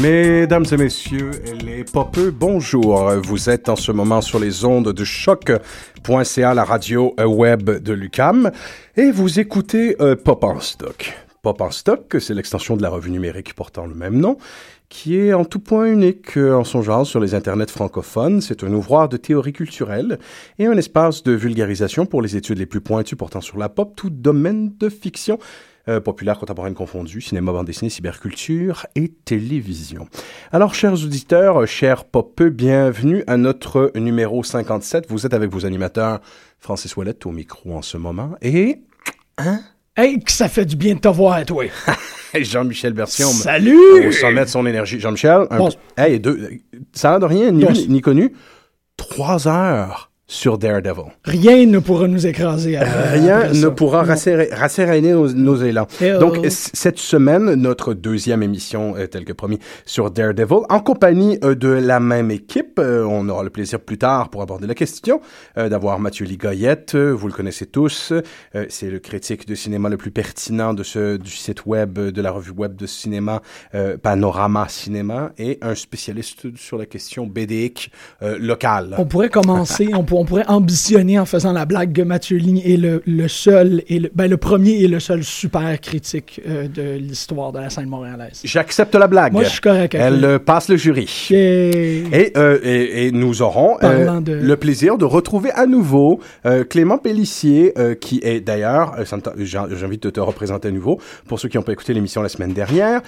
Mesdames et messieurs, les popeux, bonjour. Vous êtes en ce moment sur les ondes de choc.ca, la radio euh, web de l'UCAM, et vous écoutez euh, Pop en stock. Pop en stock, c'est l'extension de la revue numérique portant le même nom, qui est en tout point unique euh, en son genre sur les internets francophones. C'est un ouvroir de théorie culturelle et un espace de vulgarisation pour les études les plus pointues portant sur la pop, tout domaine de fiction euh, populaire contemporaine confondue, cinéma, bande dessinée, cyberculture et télévision. Alors, chers auditeurs, chers popeux, bienvenue à notre numéro 57. Vous êtes avec vos animateurs Francis Ouellette au micro en ce moment et... Hein? Hey, que ça fait du bien de te voir, toi. Jean-Michel Bertion. Salut! Au sommet de son énergie. Jean-Michel, un... bon. hey, deux... ça n'a de rien, ni connu. Trois heures sur Daredevil. Rien ne pourra nous écraser. Rien ne pourra rasséréner nos, nos élans. Eh Donc, oh. cette semaine, notre deuxième émission, euh, telle que promis, sur Daredevil, en compagnie euh, de la même équipe. Euh, on aura le plaisir plus tard, pour aborder la question, euh, d'avoir Mathieu Ligoyette. vous le connaissez tous. C'est le critique de cinéma le plus pertinent de ce, du site web, de la revue web de cinéma, Panorama Cinéma, et un spécialiste sur la question BDic locale. On pourrait commencer, on, pour, on pourrait ambitionner en faisant la blague que Mathieu Ligne est le, le seul, et le, ben, le premier et le seul super critique euh, de l'histoire de la scène montréalaise. J'accepte la blague. Moi, je suis correct avec Elle euh, passe le jury. Et... Et, euh, et, et nous aurons de- le plaisir de retrouver à nouveau Clément Pellissier, qui est d'ailleurs, envie de te représenter à nouveau, pour ceux qui n'ont pas écouté l'émission la semaine dernière,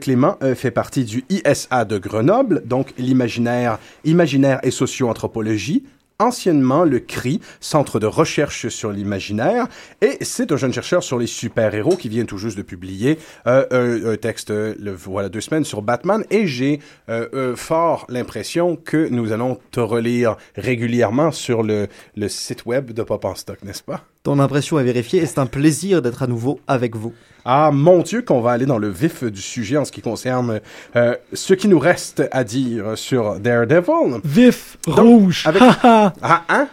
Clément fait partie du ISA de Grenoble, donc l'imaginaire imaginaire et socio-anthropologie, anciennement le CRI, Centre de recherche sur l'imaginaire, et c'est un jeune chercheur sur les super-héros qui vient tout juste de publier euh, un, texte, euh, le, voilà, deux semaines sur Batman, et j'ai euh, fort l'impression que nous allons te relire régulièrement sur le, le site web de Pop en Stock, n'est-ce pas? Ton impression est vérifiée et c'est un plaisir d'être à nouveau avec vous. Ah mon Dieu, qu'on va aller dans le vif du sujet en ce qui concerne euh, ce qui nous reste à dire sur Daredevil. Vif, Donc, rouge, avec- Ah, hein? Hein?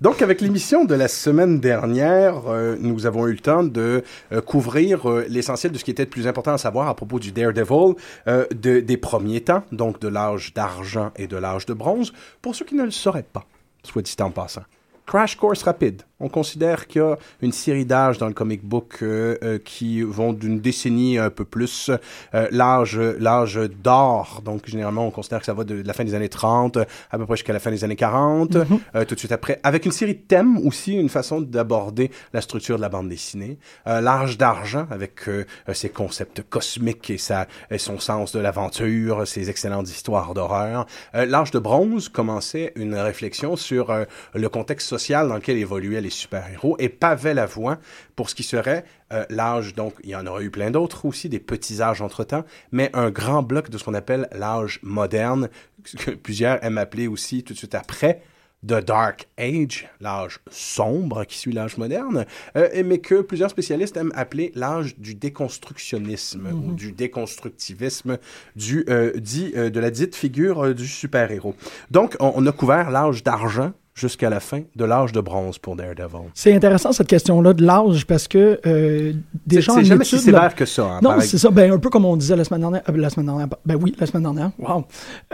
Donc, avec l'émission de la semaine dernière, euh, nous avons eu le temps de euh, couvrir euh, l'essentiel de ce qui était le plus important à savoir à propos du Daredevil de- des premiers temps, donc de l'âge d'argent et de l'âge de bronze, pour ceux qui ne le sauraient pas, soit dit en passant. Crash Course rapide. On considère qu'il y a une série d'âges dans le comic book euh, euh, qui vont d'une décennie un peu plus. Euh, l'âge l'âge d'or, donc généralement on considère que ça va de, de la fin des années 30 à peu près jusqu'à la fin des années 40. Euh, tout de suite après, avec une série de thèmes aussi, une façon d'aborder la structure de la bande dessinée. Euh, l'âge d'argent avec euh, ses concepts cosmiques et, sa, et son sens de l'aventure, ses excellentes histoires d'horreur. Euh, l'âge de bronze commençait une réflexion sur euh, le contexte social dans lequel évoluaient les super-héros et pavait la voie pour ce qui serait euh, l'âge, donc il y en aura eu plein d'autres aussi, des petits âges entre-temps, mais un grand bloc de ce qu'on appelle l'âge moderne, que plusieurs aiment appeler aussi tout de suite après The Dark Age, l'âge sombre qui suit l'âge moderne, euh, mais que plusieurs spécialistes aiment appeler l'âge du déconstructionnisme ou du déconstructivisme du, euh, dit, euh, de la dite figure du super-héros. Donc, on, on a couvert l'âge d'argent jusqu'à la fin de l'âge de bronze pour Daredevil. C'est intéressant cette question-là de l'âge parce que euh, des C'est gens c'est en jamais si études, là- sévère que ça. hein, Non, c'est ça. Ben, un peu comme on disait la semaine dernière. euh, la semaine dernière. Ben oui, la semaine dernière. Wow.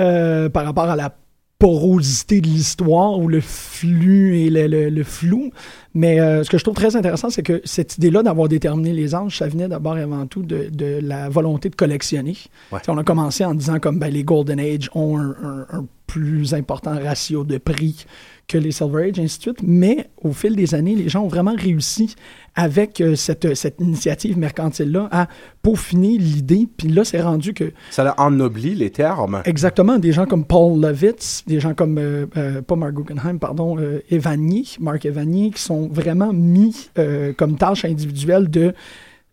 Euh, par rapport à la porosité de l'histoire ou le flux et le, le- le flou. Mais euh, ce que je trouve très intéressant, c'est que cette idée-là d'avoir déterminé les âges, ça venait d'abord et avant tout de, de la volonté de collectionner. Ouais. On a commencé en disant comme ben, les Golden Age ont un, un- un plus important ratio de prix que les Silver Age, ainsi de suite. Mais au fil des années, les gens ont vraiment réussi avec euh, cette, cette initiative mercantile-là à peaufiner l'idée. Puis là, c'est rendu que Ça a ennobli les termes. Exactement, des gens comme Paul Lovitz, des gens comme, euh, euh, pas Mark Guggenheim, pardon, euh, Evanier, Mark Evanier, qui sont vraiment mis euh, comme tâche individuelle de,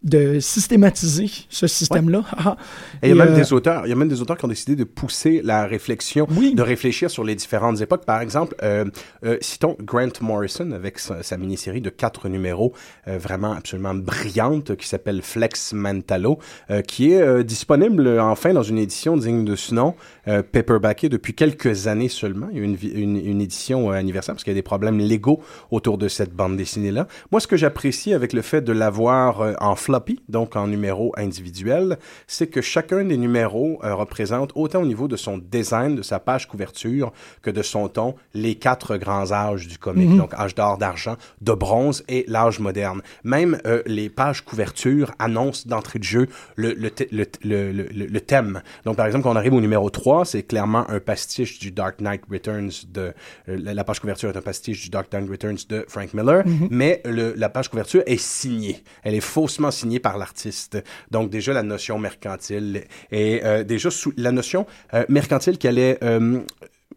de systématiser ce système-là. Ah, Et il y a même euh, des auteurs, il y a même des auteurs qui ont décidé de pousser la réflexion, Oui. de réfléchir sur les différentes époques. Par exemple, euh, euh, citons Grant Morrison avec sa, sa mini-série de quatre numéros vraiment absolument brillante qui s'appelle Flex Mantalo, qui est disponible enfin dans une édition digne de ce nom, paperbacké depuis quelques années seulement. Il y a eu une, une, une édition anniversaire parce qu'il y a des problèmes légaux autour de cette bande dessinée-là. Moi, ce que j'apprécie avec le fait de l'avoir en floppy, donc en numéro individuel, c'est que chacun des numéros euh, représente, autant au niveau de son design, de sa page couverture, que de son ton, les quatre grands âges du comic. Donc, âge d'or, d'argent, de bronze et l'âge moderne. Même euh, les pages couverture annoncent d'entrée de jeu le, thème. Donc, par exemple, quand on arrive au numéro 3, c'est clairement un pastiche du Dark Knight Returns de... euh, la, page couverture est un pastiche du Dark Knight Returns de Frank Miller, mais le, la page couverture est signée. Elle est faussement signée par l'artiste. Donc, déjà, la notion mercantile est euh, déjà sous la notion euh, mercantile qu'elle est... euh,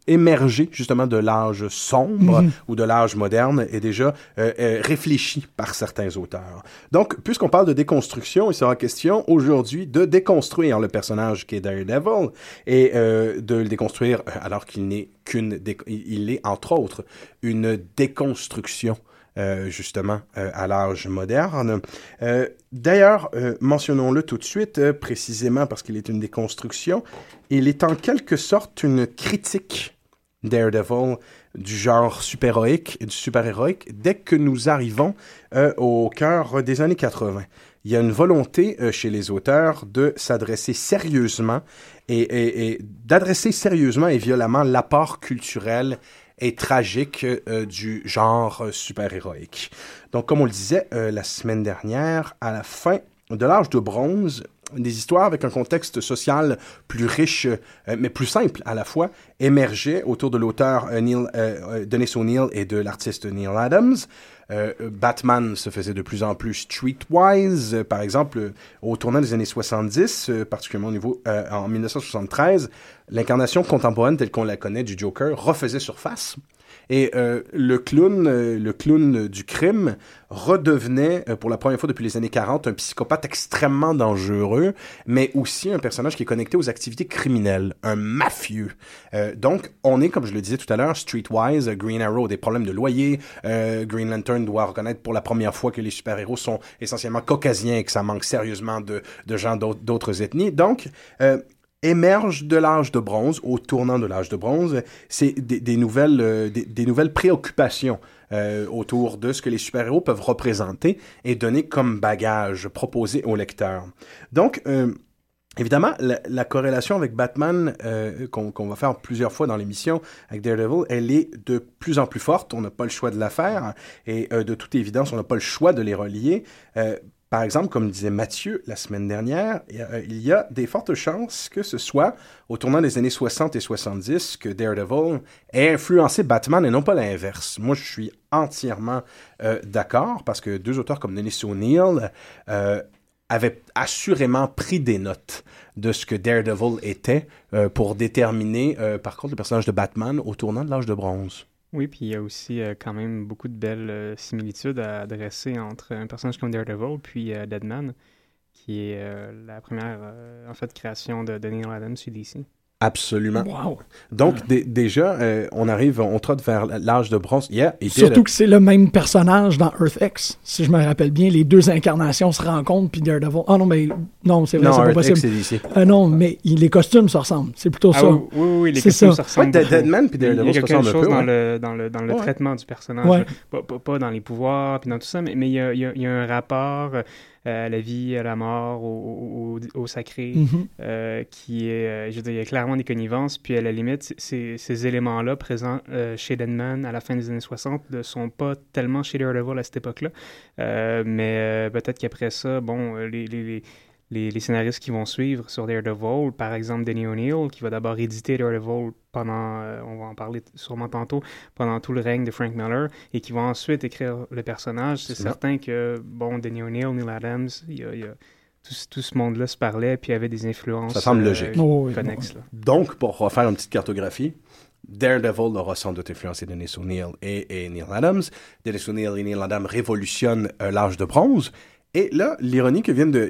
émerger justement de l'âge sombre ou de l'âge moderne est déjà euh, euh, réfléchi par certains auteurs. Donc, puisqu'on parle de déconstruction, il sera question aujourd'hui de déconstruire le personnage qui est Daredevil et euh, de le déconstruire alors qu'il n'est qu'une... Il est, entre autres, une déconstruction euh, justement euh, à l'âge moderne. Euh, D'ailleurs, mentionnons-le tout de suite, précisément parce qu'il est une déconstruction, il est en quelque sorte une critique Daredevil du genre super-héroïque et du super-héroïque dès que nous arrivons au cœur des années 80. Il y a une volonté chez les auteurs de s'adresser sérieusement et d'adresser sérieusement et violemment l'apport culturel et tragique euh, du genre super-héroïque. Donc, comme on le disait euh, la semaine dernière, à la fin de l'âge de bronze, des histoires avec un contexte social plus riche, euh, mais plus simple à la fois, émergeaient autour de l'auteur Neil, Dennis O'Neill et de l'artiste Neil Adams. Euh, Batman se faisait de plus en plus streetwise. Euh, par exemple, euh, au tournant des années 70, euh, particulièrement au en 1973, l'incarnation contemporaine telle qu'on la connaît du Joker refaisait surface. Et euh, le clown, euh, le clown du crime, redevenait euh, pour la première fois depuis les années 40 un psychopathe extrêmement dangereux, mais aussi un personnage qui est connecté aux activités criminelles, un mafieux. Donc, on est, comme je le disais tout à l'heure, streetwise. Green Arrow des problèmes de loyer. Green Lantern doit reconnaître pour la première fois que les super-héros sont essentiellement caucasiens et que ça manque sérieusement de, de gens d'autres ethnies. Donc, euh, émerge de l'âge de bronze, au tournant de l'âge de bronze, c'est des, nouvelles, euh, des, nouvelles préoccupations euh, autour de ce que les super-héros peuvent représenter et donner comme bagage proposé au lecteur. Donc, euh, Évidemment, la, la corrélation avec Batman, qu'on va faire plusieurs fois dans l'émission avec Daredevil, elle est de plus en plus forte. On n'a pas le choix de la faire. Et de toute évidence, on n'a pas le choix de les relier. Par exemple, comme disait Mathieu la semaine dernière, il y a- euh, il y a des fortes chances que ce soit au tournant des années 60 et 70 que Daredevil ait influencé Batman et non pas l'inverse. Moi, je suis entièrement euh, d'accord parce que deux auteurs comme Dennis O'Neill euh, avaient assurément pris des notes de ce que Daredevil était pour déterminer, par contre, le personnage de Batman au tournant de l'âge de bronze. Oui, puis il y a aussi euh, quand même beaucoup de belles euh, similitudes à adresser entre un personnage comme Daredevil puis euh, Deadman, qui est la première, en fait, création de, Neil Adams chez DC. Absolument. Wow. Donc, dé- déjà, euh, on arrive, on trotte vers l'âge de bronze. Yeah, et Surtout que c'est le même personnage dans Earth X. Si je me rappelle bien, les deux incarnations se rencontrent, puis Daredevil. Ah non, mais non, c'est vrai, c'est pas Earth possible. X. Euh, non, mais il- les costumes se ressemblent. C'est plutôt Ah ça. oui, oui, oui, les C'est costumes ça. se ressemblent Ouais. Deadman puis Il y a Daredevil se quelque ressemblent un chose peu, dans, ouais. le, dans, le, dans le Ouais. traitement du personnage, Ouais. pas, pas- pas dans les pouvoirs, puis dans tout ça, mais, mais il, y a, il y a- il y a un rapport euh, à la vie, à la mort, au, au- sacré, Mhm. euh, qui est, euh, je veux dire, il y a clairement des connivences, puis à la limite, ces, éléments-là présents euh, chez Deadman à la fin des années 60 ne sont pas tellement chez Daredevil à cette époque-là, Euh, mais euh, peut-être qu'après ça, bon, euh, les, les, les, les, les scénaristes qui vont suivre sur Daredevil, par exemple Denny O'Neill, qui va d'abord éditer Daredevil pendant, euh, on va en parler sûrement tantôt, pendant tout le règne de Frank Miller, et qui va ensuite écrire le personnage, c'est certain que, bon, Denny O'Neill, Neil Adams, il y a, il y a- tout, ce- tout ce monde-là se parlait, puis il y avait des influences Ça semble euh, logique. Oh, oui, connexes. là. Donc, pour refaire une petite cartographie, Daredevil aura sans doute influencé Dennis O'Neill et, et Neil Adams. Dennis O'Neill et Neil Adams révolutionnent euh, l'âge de bronze. Et là, l'ironie que vient de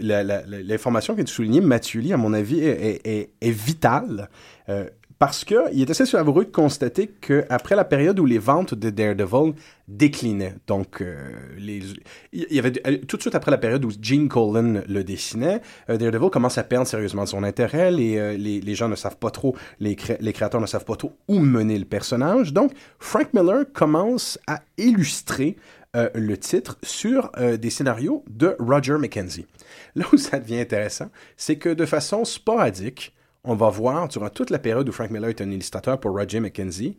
l'information que de souligner Mathieu Lee, à mon avis, est, est- est- vitale. euh, parce qu'il est assez savoureux de constater qu'après la période où les ventes de Daredevil déclinaient, donc euh, les, il y avait euh, tout de suite après la période où Gene Colan le dessinait, euh, Daredevil commence à perdre sérieusement son intérêt. Les, euh, les, gens ne savent pas trop, les créateurs ne savent pas trop où mener le personnage. Donc, Frank Miller commence à illustrer euh, le titre sur euh, des scénarios de Roger McKenzie. Là où ça devient intéressant, c'est que de façon sporadique, on va voir durant toute la période où Frank Miller est un illustrateur pour Roger McKenzie,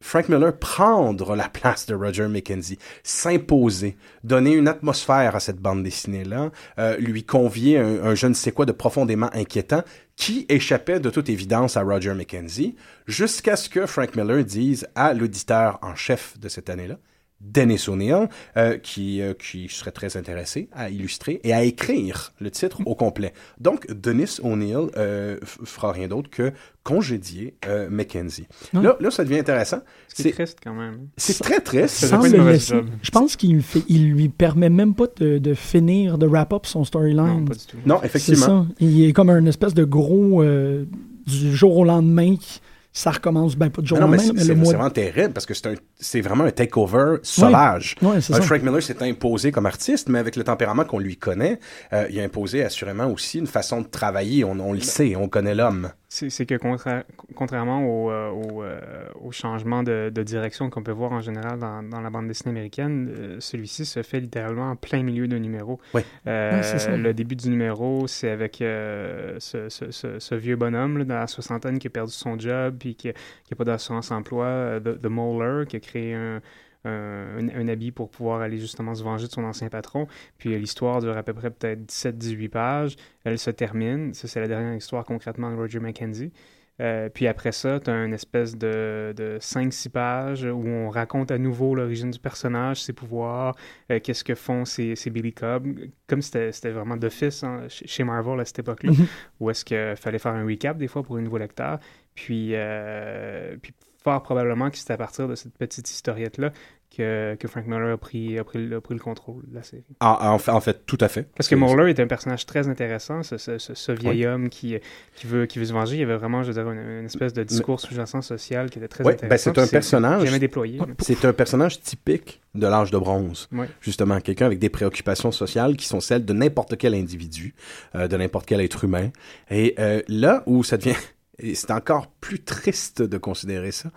Frank Miller prendre la place de Roger McKenzie, s'imposer, donner une atmosphère à cette bande dessinée-là, euh, lui convier un, un je ne sais quoi de profondément inquiétant qui échappait de toute évidence à Roger McKenzie, jusqu'à ce que Frank Miller dise à l'auditeur en chef de cette année-là, Dennis O'Neill, euh, qui, euh, qui serait très intéressé à illustrer et à écrire le titre au complet. Donc, Dennis O'Neill euh, fera rien d'autre que congédier euh, Mackenzie. Ouais. Là, là, ça devient intéressant. C'est est triste quand même. c'est très triste. Sans pas le job. Je pense qu'il il lui permet même pas de, de finir, de wrap up son Non, storyline. pas du tout. Non, C'est effectivement. ça. Il est comme un espèce de gros euh, du jour au lendemain. qui- Ça recommence, ben pas du jour non, mais c'est mais c'est- le c'est mois. vraiment terrible parce que c'est vraiment un takeover sauvage. Ouais, c'est Euh. Frank Miller s'est imposé comme artiste, mais avec le tempérament qu'on lui connaît, euh, il a imposé assurément aussi une façon de travailler. On, on le sait, on connaît l'homme. C'est que contra- contrairement au, euh, au, euh, au changement de, de direction qu'on peut voir en général dans, dans la bande dessinée américaine, euh, celui-ci se fait littéralement en plein milieu d'un numéro. Oui. Euh, Ouais, c'est ça. le début du numéro, c'est avec euh, ce, ce- ce- ce vieux bonhomme là, dans la soixantaine qui a perdu son job puis qui n'a pas d'assurance emploi, euh, The, The Molar, qui a créé un, un, un- habit pour pouvoir aller justement se venger de son ancien patron. Puis euh, l'histoire dure à peu près peut-être 17-18 pages. Elle se termine. Ça, c'est la dernière histoire concrètement de Roger McKenzie. Euh, puis après ça, tu as une espèce de, de 5-6 pages où on raconte à nouveau l'origine du personnage, ses pouvoirs, euh, qu'est-ce que font ces, ces Billy Cobb, comme c'était vraiment d'office hein, chez Marvel à cette époque-là, Mhm. où est-ce qu'il fallait faire un recap des fois pour un nouveau lecteur. Puis, euh, puis fort probablement que c'est à partir de cette petite historiette-là que, que Frank Miller a pris, a, pris, le- a pris le contrôle de la série. En, en fait, en fait, tout à fait. Parce que Mauler est un personnage très intéressant, ce, ce- ce- ce vieil homme qui, qui, veut, qui veut se venger. Il y avait vraiment, je veux dire, une, une espèce de discours sous-jacent social qui était très Ouais, intéressant. ben, c'est un personnage- Jamais déployé. mais- C'est un personnage typique de l'âge de bronze. Justement, quelqu'un avec des préoccupations sociales qui sont celles de n'importe quel individu, euh, de n'importe quel être humain. Et euh, là où ça devient... et c'est encore plus triste de considérer ça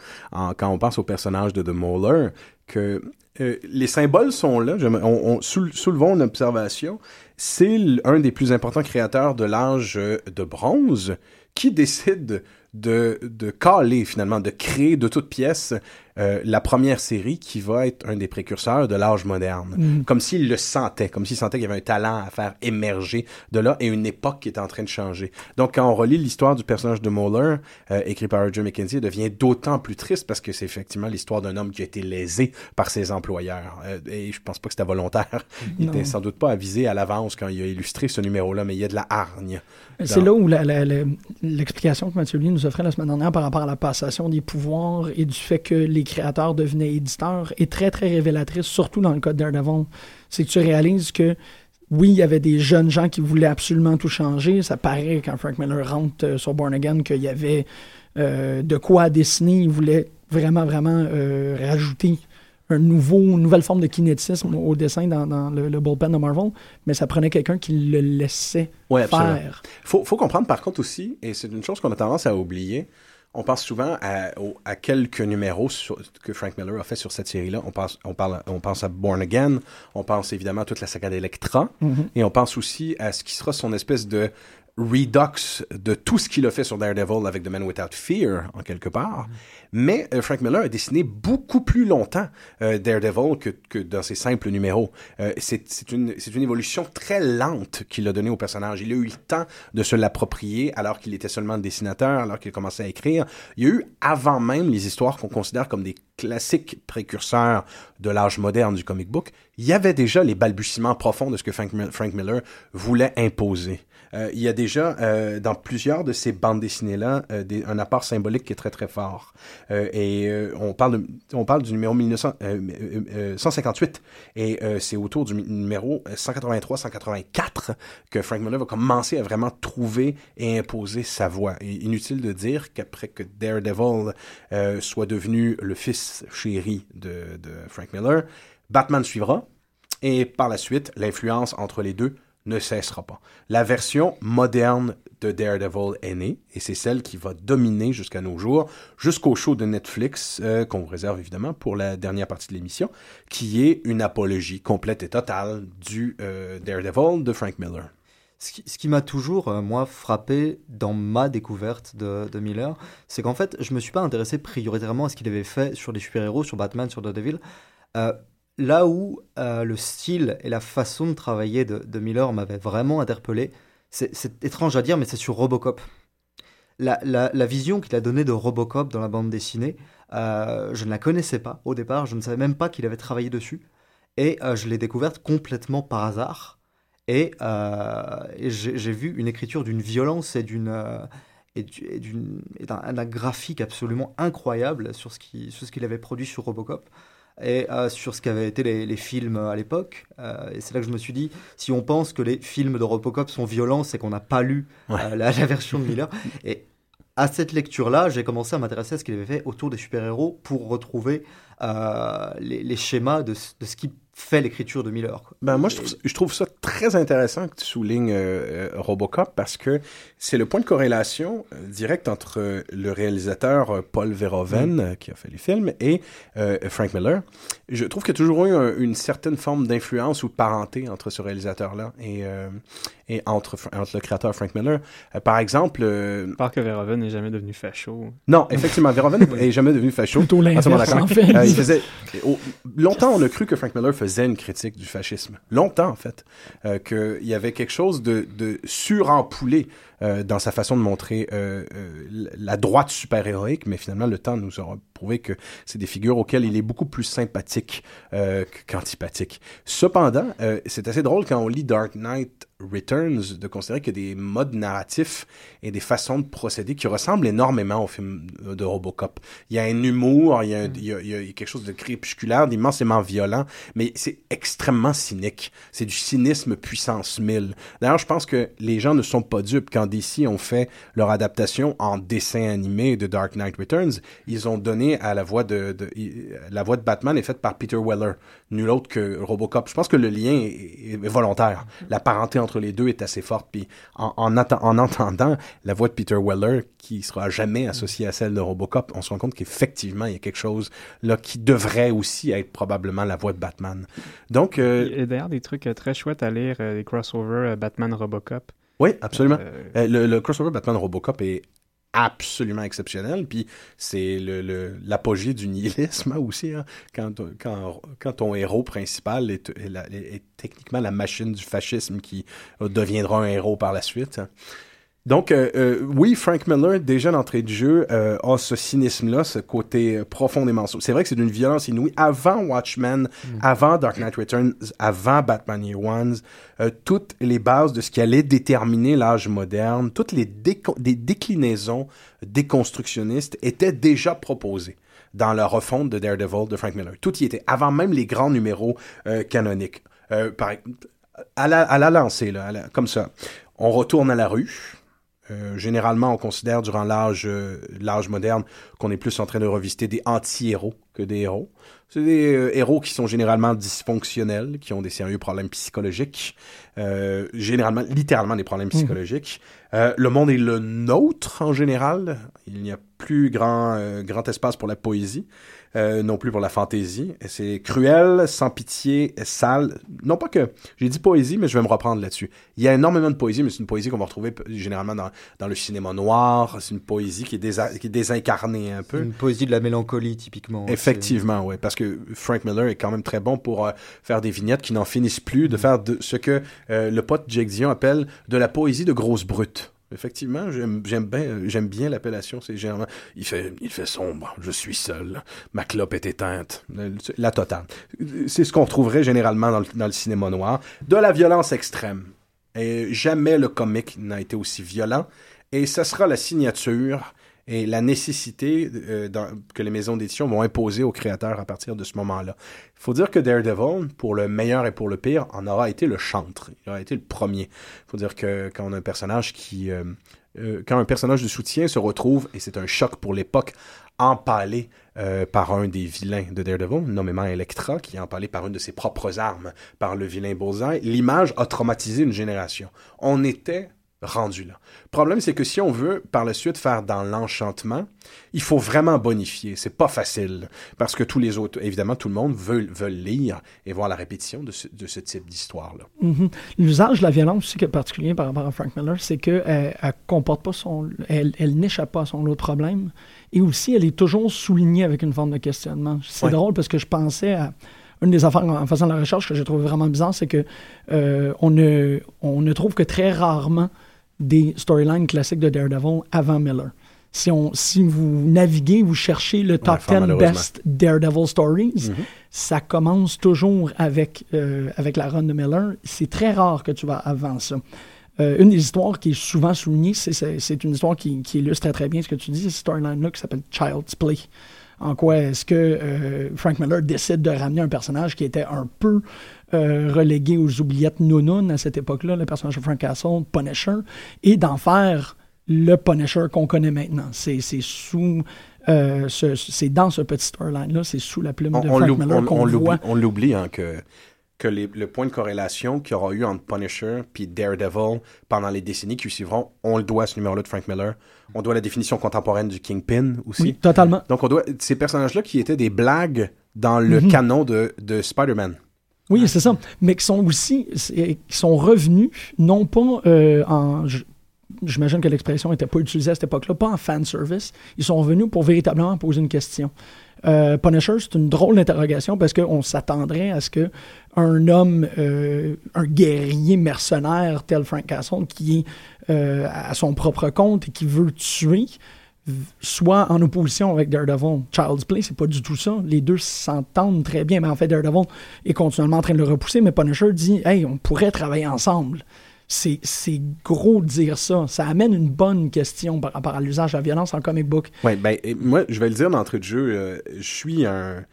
quand on pense au personnage de The Mauler, que euh, les symboles sont là. On, on- soul- soulevons une observation. C'est un des plus importants créateurs de l'âge euh, de bronze qui décide de, de caler finalement, de créer de toutes pièces euh, la première série qui va être un des précurseurs de l'âge moderne. Mm. Comme s'il le sentait, comme s'il sentait qu'il y avait un talent à faire émerger de là et une époque qui est en train de changer. Donc quand on relit l'histoire du personnage de Moeller, euh, écrit par Roger McKenzie, elle devient d'autant plus triste parce que c'est effectivement l'histoire d'un homme qui a été lésé par ses employeurs. Euh, et je pense pas que c'était volontaire. Il Non. était sans doute pas avisé à l'avance quand il a illustré ce numéro-là, mais il y a de la hargne. C'est là où l'explication que Mathieu Lee nous offrait la semaine dernière par rapport à la passation des pouvoirs et du fait que les créateurs devenaient éditeurs est très, très révélatrice, surtout dans le cas de Daredevil. C'est que tu réalises que oui, il y avait des jeunes gens qui voulaient absolument tout changer. Ça paraît quand Frank Miller rentre euh, sur Born Again qu'il y avait euh, de quoi dessiner. Il voulait vraiment, vraiment euh, rajouter un nouveau, une nouvelle forme de kinétisme au dessin dans, dans le, le bullpen de Marvel, mais ça prenait quelqu'un qui le laissait Ouais, faire. Faut, faut comprendre par contre aussi, et c'est une chose qu'on a tendance à oublier, on pense souvent à, au- à quelques numéros sur- que Frank Miller a fait sur cette série-là. On pense, on, parle, on pense à Born Again, on pense évidemment à toute la saga d'Electra, Mhm. et on pense aussi à ce qui sera son espèce de redux de tout ce qu'il a fait sur Daredevil avec The Man Without Fear, en quelque part. Mais euh, Frank Miller a dessiné beaucoup plus longtemps euh, Daredevil que, dans ses simples numéros. Euh, c'est une, évolution très lente qu'il a donnée au personnage. Il a eu le temps de se l'approprier alors qu'il était seulement dessinateur, alors qu'il commençait à écrire. Il y a eu avant même les histoires qu'on considère comme des classiques précurseurs de l'âge moderne du comic book. Il y avait déjà les balbutiements profonds de ce que Frank Miller voulait imposer. Euh, il y a déjà euh, dans plusieurs de ces bandes dessinées-là euh, un apport symbolique qui est très très fort. Et on, parle on parle du numéro 1900, euh, euh, euh, 158 et c'est autour du numéro 183-184 que Frank Miller va commencer à vraiment trouver et imposer sa voix. Et inutile de dire qu'après que Daredevil soit devenu le fils chéri de Frank Miller, Batman suivra et par la suite, l'influence entre les deux ne cessera pas. La version moderne de Daredevil est née, et c'est celle qui va dominer jusqu'à nos jours, jusqu'au show de Netflix, euh, qu'on réserve évidemment pour la dernière partie de l'émission, qui est une apologie complète et totale du euh, Daredevil de Frank Miller. Ce qui, m'a toujours, euh, moi, frappé dans ma découverte de, de Miller, c'est qu'en fait, je me suis pas intéressé prioritairement à ce qu'il avait fait sur les super-héros, sur Batman, sur Daredevil. Là où euh, le style et la façon de travailler de, de Miller m'avaient vraiment interpellé, c'est étrange à dire, mais c'est sur Robocop. La, vision qu'il a donnée de Robocop dans la bande dessinée, euh, je ne la connaissais pas au départ, je ne savais même pas qu'il avait travaillé dessus, et euh, je l'ai découverte complètement par hasard. Et, j'ai vu une écriture d'une violence et d'un graphique absolument incroyable sur ce qu'il avait produit sur Robocop et euh, sur ce qu'avaient été les, les films à l'époque. Euh, et c'est là que je me suis dit, si on pense que les films de Robocop sont violents, c'est qu'on n'a pas lu Ouais. euh, la, la version de Miller. Et à cette lecture-là, j'ai commencé à m'intéresser à ce qu'il avait fait autour des super-héros pour retrouver euh, les, les schémas de, de ce qui fait l'écriture de Miller. quoi. Ben moi, je trouve, je trouve ça très intéressant que tu soulignes euh, euh, Robocop parce que c'est le point de corrélation euh, direct entre euh, le réalisateur euh, Paul Verhoeven, euh, qui a fait les films, et euh, Frank Miller. Je trouve qu'il y a toujours eu un- une certaine forme d'influence ou de parenté entre ce réalisateur-là et, euh, et entre, entre le créateur Frank Miller. Euh, par exemple, euh, À part que Verhoeven n'est jamais devenu facho. non, effectivement, Verhoeven n'est jamais devenu facho. Plutôt l'inverse, d'accord. en fait. Euh, il faisait, au- longtemps, on a cru que Frank Miller faisait critique du fascisme. Longtemps, en fait. Euh, qu'il y avait quelque chose de, de surampoulé euh, dans sa façon de montrer euh, euh, la droite super-héroïque, mais finalement, le temps nous aura prouvé que c'est des figures auxquelles il est beaucoup plus sympathique qu'antipathique. Cependant, c'est assez drôle quand on lit Dark Knight Returns de considérer qu'il y a des modes narratifs et des façons de procéder qui ressemblent énormément au film de Robocop. Il y a un humour, il y a, un- il y a- il y a quelque chose de crépusculaire, d'immensément violent, mais c'est extrêmement cynique. C'est du cynisme puissance 1000. D'ailleurs, je pense que les gens ne sont pas dupes. Quand DC ont fait leur adaptation en dessin animé de Dark Knight Returns, ils ont donné à la voix de, la voix de Batman est faite par Peter Weller, nul autre que Robocop. Je pense que le lien est, volontaire. La parenté entre les deux est assez forte. Puis en, en, entendant la voix de Peter Weller, qui sera jamais associée à celle de Robocop, on se rend compte qu'effectivement, il y a quelque chose là qui devrait aussi être probablement la voix de Batman. Donc, euh, Il d'ailleurs des trucs euh, très chouettes à lire, euh, des crossovers euh, Batman-Robocop. Oui, absolument. Euh, Euh, le, le crossover Batman Robocop est absolument exceptionnel. Puis c'est le- le- l'apogée du nihilisme aussi. hein, quand, quand, quand ton héros principal est, est la- est- est techniquement la machine du fascisme qui deviendra un héros par la suite. hein. Donc, euh, euh, oui, Frank Miller, déjà d'entrée de jeu, euh, a ce cynisme-là, ce côté euh, profondément sombre. C'est vrai que c'est d'une violence inouïe. Avant Watchmen, avant Dark Knight Returns, avant Batman Year Ones, euh, toutes les bases de ce qui allait déterminer l'âge moderne, toutes les déco- déclinaisons déconstructionnistes étaient déjà proposées dans la refonte de Daredevil de Frank Miller. Tout y était, avant même les grands numéros euh, canoniques. Euh, par, à la, à la lancée, là, à la- comme ça. On retourne à la rue. Euh, généralement, on considère durant l'âge euh, l'âge moderne qu'on est plus en train de revisiter des anti-héros que des héros. C'est des euh, héros qui sont généralement dysfonctionnels, qui ont des sérieux problèmes psychologiques, généralement, littéralement des problèmes psychologiques. Euh, le monde est le nôtre en général. Il n'y a plus grand, grand espace pour la poésie, euh, non plus pour la fantaisie. C'est cruel, sans pitié, sale. Non pas que j'ai dit poésie, mais je vais me reprendre là-dessus. Il y a énormément de poésie, mais c'est une poésie qu'on va retrouver généralement dans, dans le cinéma noir. C'est une poésie qui est, désa- qui est désincarnée un peu. Une poésie de la mélancolie, typiquement. Effectivement, oui, parce que Frank Miller est quand même très bon pour euh, faire des vignettes qui n'en finissent plus, de faire de ce que euh, le pote Jake Dion appelle de la poésie de grosse brute. Effectivement, j'aime j'aime bien, euh, j'aime bien l'appellation. C'est généralement, il fait, il fait sombre. Je suis seul. Ma clope est éteinte. La totale. C'est ce qu'on retrouverait généralement dans le, cinéma noir. De la violence extrême. Et jamais le comique n'a été aussi violent. Et ce sera la signature et la nécessité euh, que les maisons d'édition vont imposer aux créateurs à partir de ce moment-là. Il faut dire que Daredevil, pour le meilleur et pour le pire, en aura été le chantre. Il aura été le premier. Il faut dire que quand un personnage qui... euh, euh, quand un personnage de soutien se retrouve, et c'est un choc pour l'époque, empalé par un des vilains de Daredevil, nommément Electra, qui est empalé par une de ses propres armes, par le vilain Bullseye, l'image a traumatisé une génération. On était rendu là. Le problème, c'est que si on veut par la suite faire dans l'enchantement, il faut vraiment bonifier. C'est pas facile. Parce que tous les autres, évidemment, tout le monde veut, veut lire et voir la répétition de ce, de ce type d'histoire-là. Mhm. L'usage de la violence aussi qui est particulier par rapport à Frank Miller, c'est qu'elle elle comporte pas son. Elle, elle n'échappe pas à son lot de problèmes. Et aussi, elle est toujours soulignée avec une forme de questionnement. C'est Ouais. drôle parce que je pensais à. Une des affaires en en faisant la recherche que j'ai trouvé vraiment bizarre, c'est que euh, on, ne, on ne trouve que très rarement des storylines classiques de Daredevil avant Miller. Si, on, si vous naviguez, vous cherchez le top fort 10 malheureusement. best Daredevil stories, Mhm. ça commence toujours avec, euh, avec la run de Miller. C'est très rare que tu vas avant ça. Euh, une des histoires qui est souvent soulignée, c'est- c'est c'est une histoire qui, qui illustre très, très bien ce que tu dis, cette storyline-là qui s'appelle Child's Play. En quoi est-ce que euh, Frank Miller décide de ramener un personnage qui était un peu euh, relégué aux oubliettes nounounes à cette époque-là, le personnage de Frank Castle, Punisher, et d'en faire le Punisher qu'on connaît maintenant. C'est sous... euh, ce- dans ce petit storyline-là, c'est sous la plume On, de Frank Miller on- qu'on voit. on l'oublie, hein, que, que les- le point de corrélation qu'il y aura eu entre Punisher puis Daredevil pendant les décennies qui suivront, on le doit à ce numéro-là de Frank Miller. On doit la définition contemporaine du Kingpin aussi. Oui, totalement. Donc, on doit ces personnages-là qui étaient des blagues dans le Mhm. canon de, de Spider-Man. Oui, c'est ça. Mais qui sont aussi qui sont revenus, non pas euh, en. J'imagine que l'expression n'était pas utilisée à cette époque-là, pas en fan service. Ils sont revenus pour véritablement poser une question. Euh, Punisher, c'est une drôle d'interrogation parce qu'on s'attendrait à ce que un homme, euh, un guerrier mercenaire tel Frank Castle, qui est euh, à son propre compte et qui veut tuer, soit en opposition avec Daredevil. Child's Play, c'est pas du tout ça. Les deux s'entendent très bien, mais en fait, Daredevil est continuellement en train de le repousser, mais Punisher dit Hey, on pourrait travailler ensemble. C'est gros de dire ça. Ça amène une bonne question par rapport à l'usage de la violence en comic book. Ouais, ben, moi, je vais le dire d'entrée de jeu, euh, je suis un.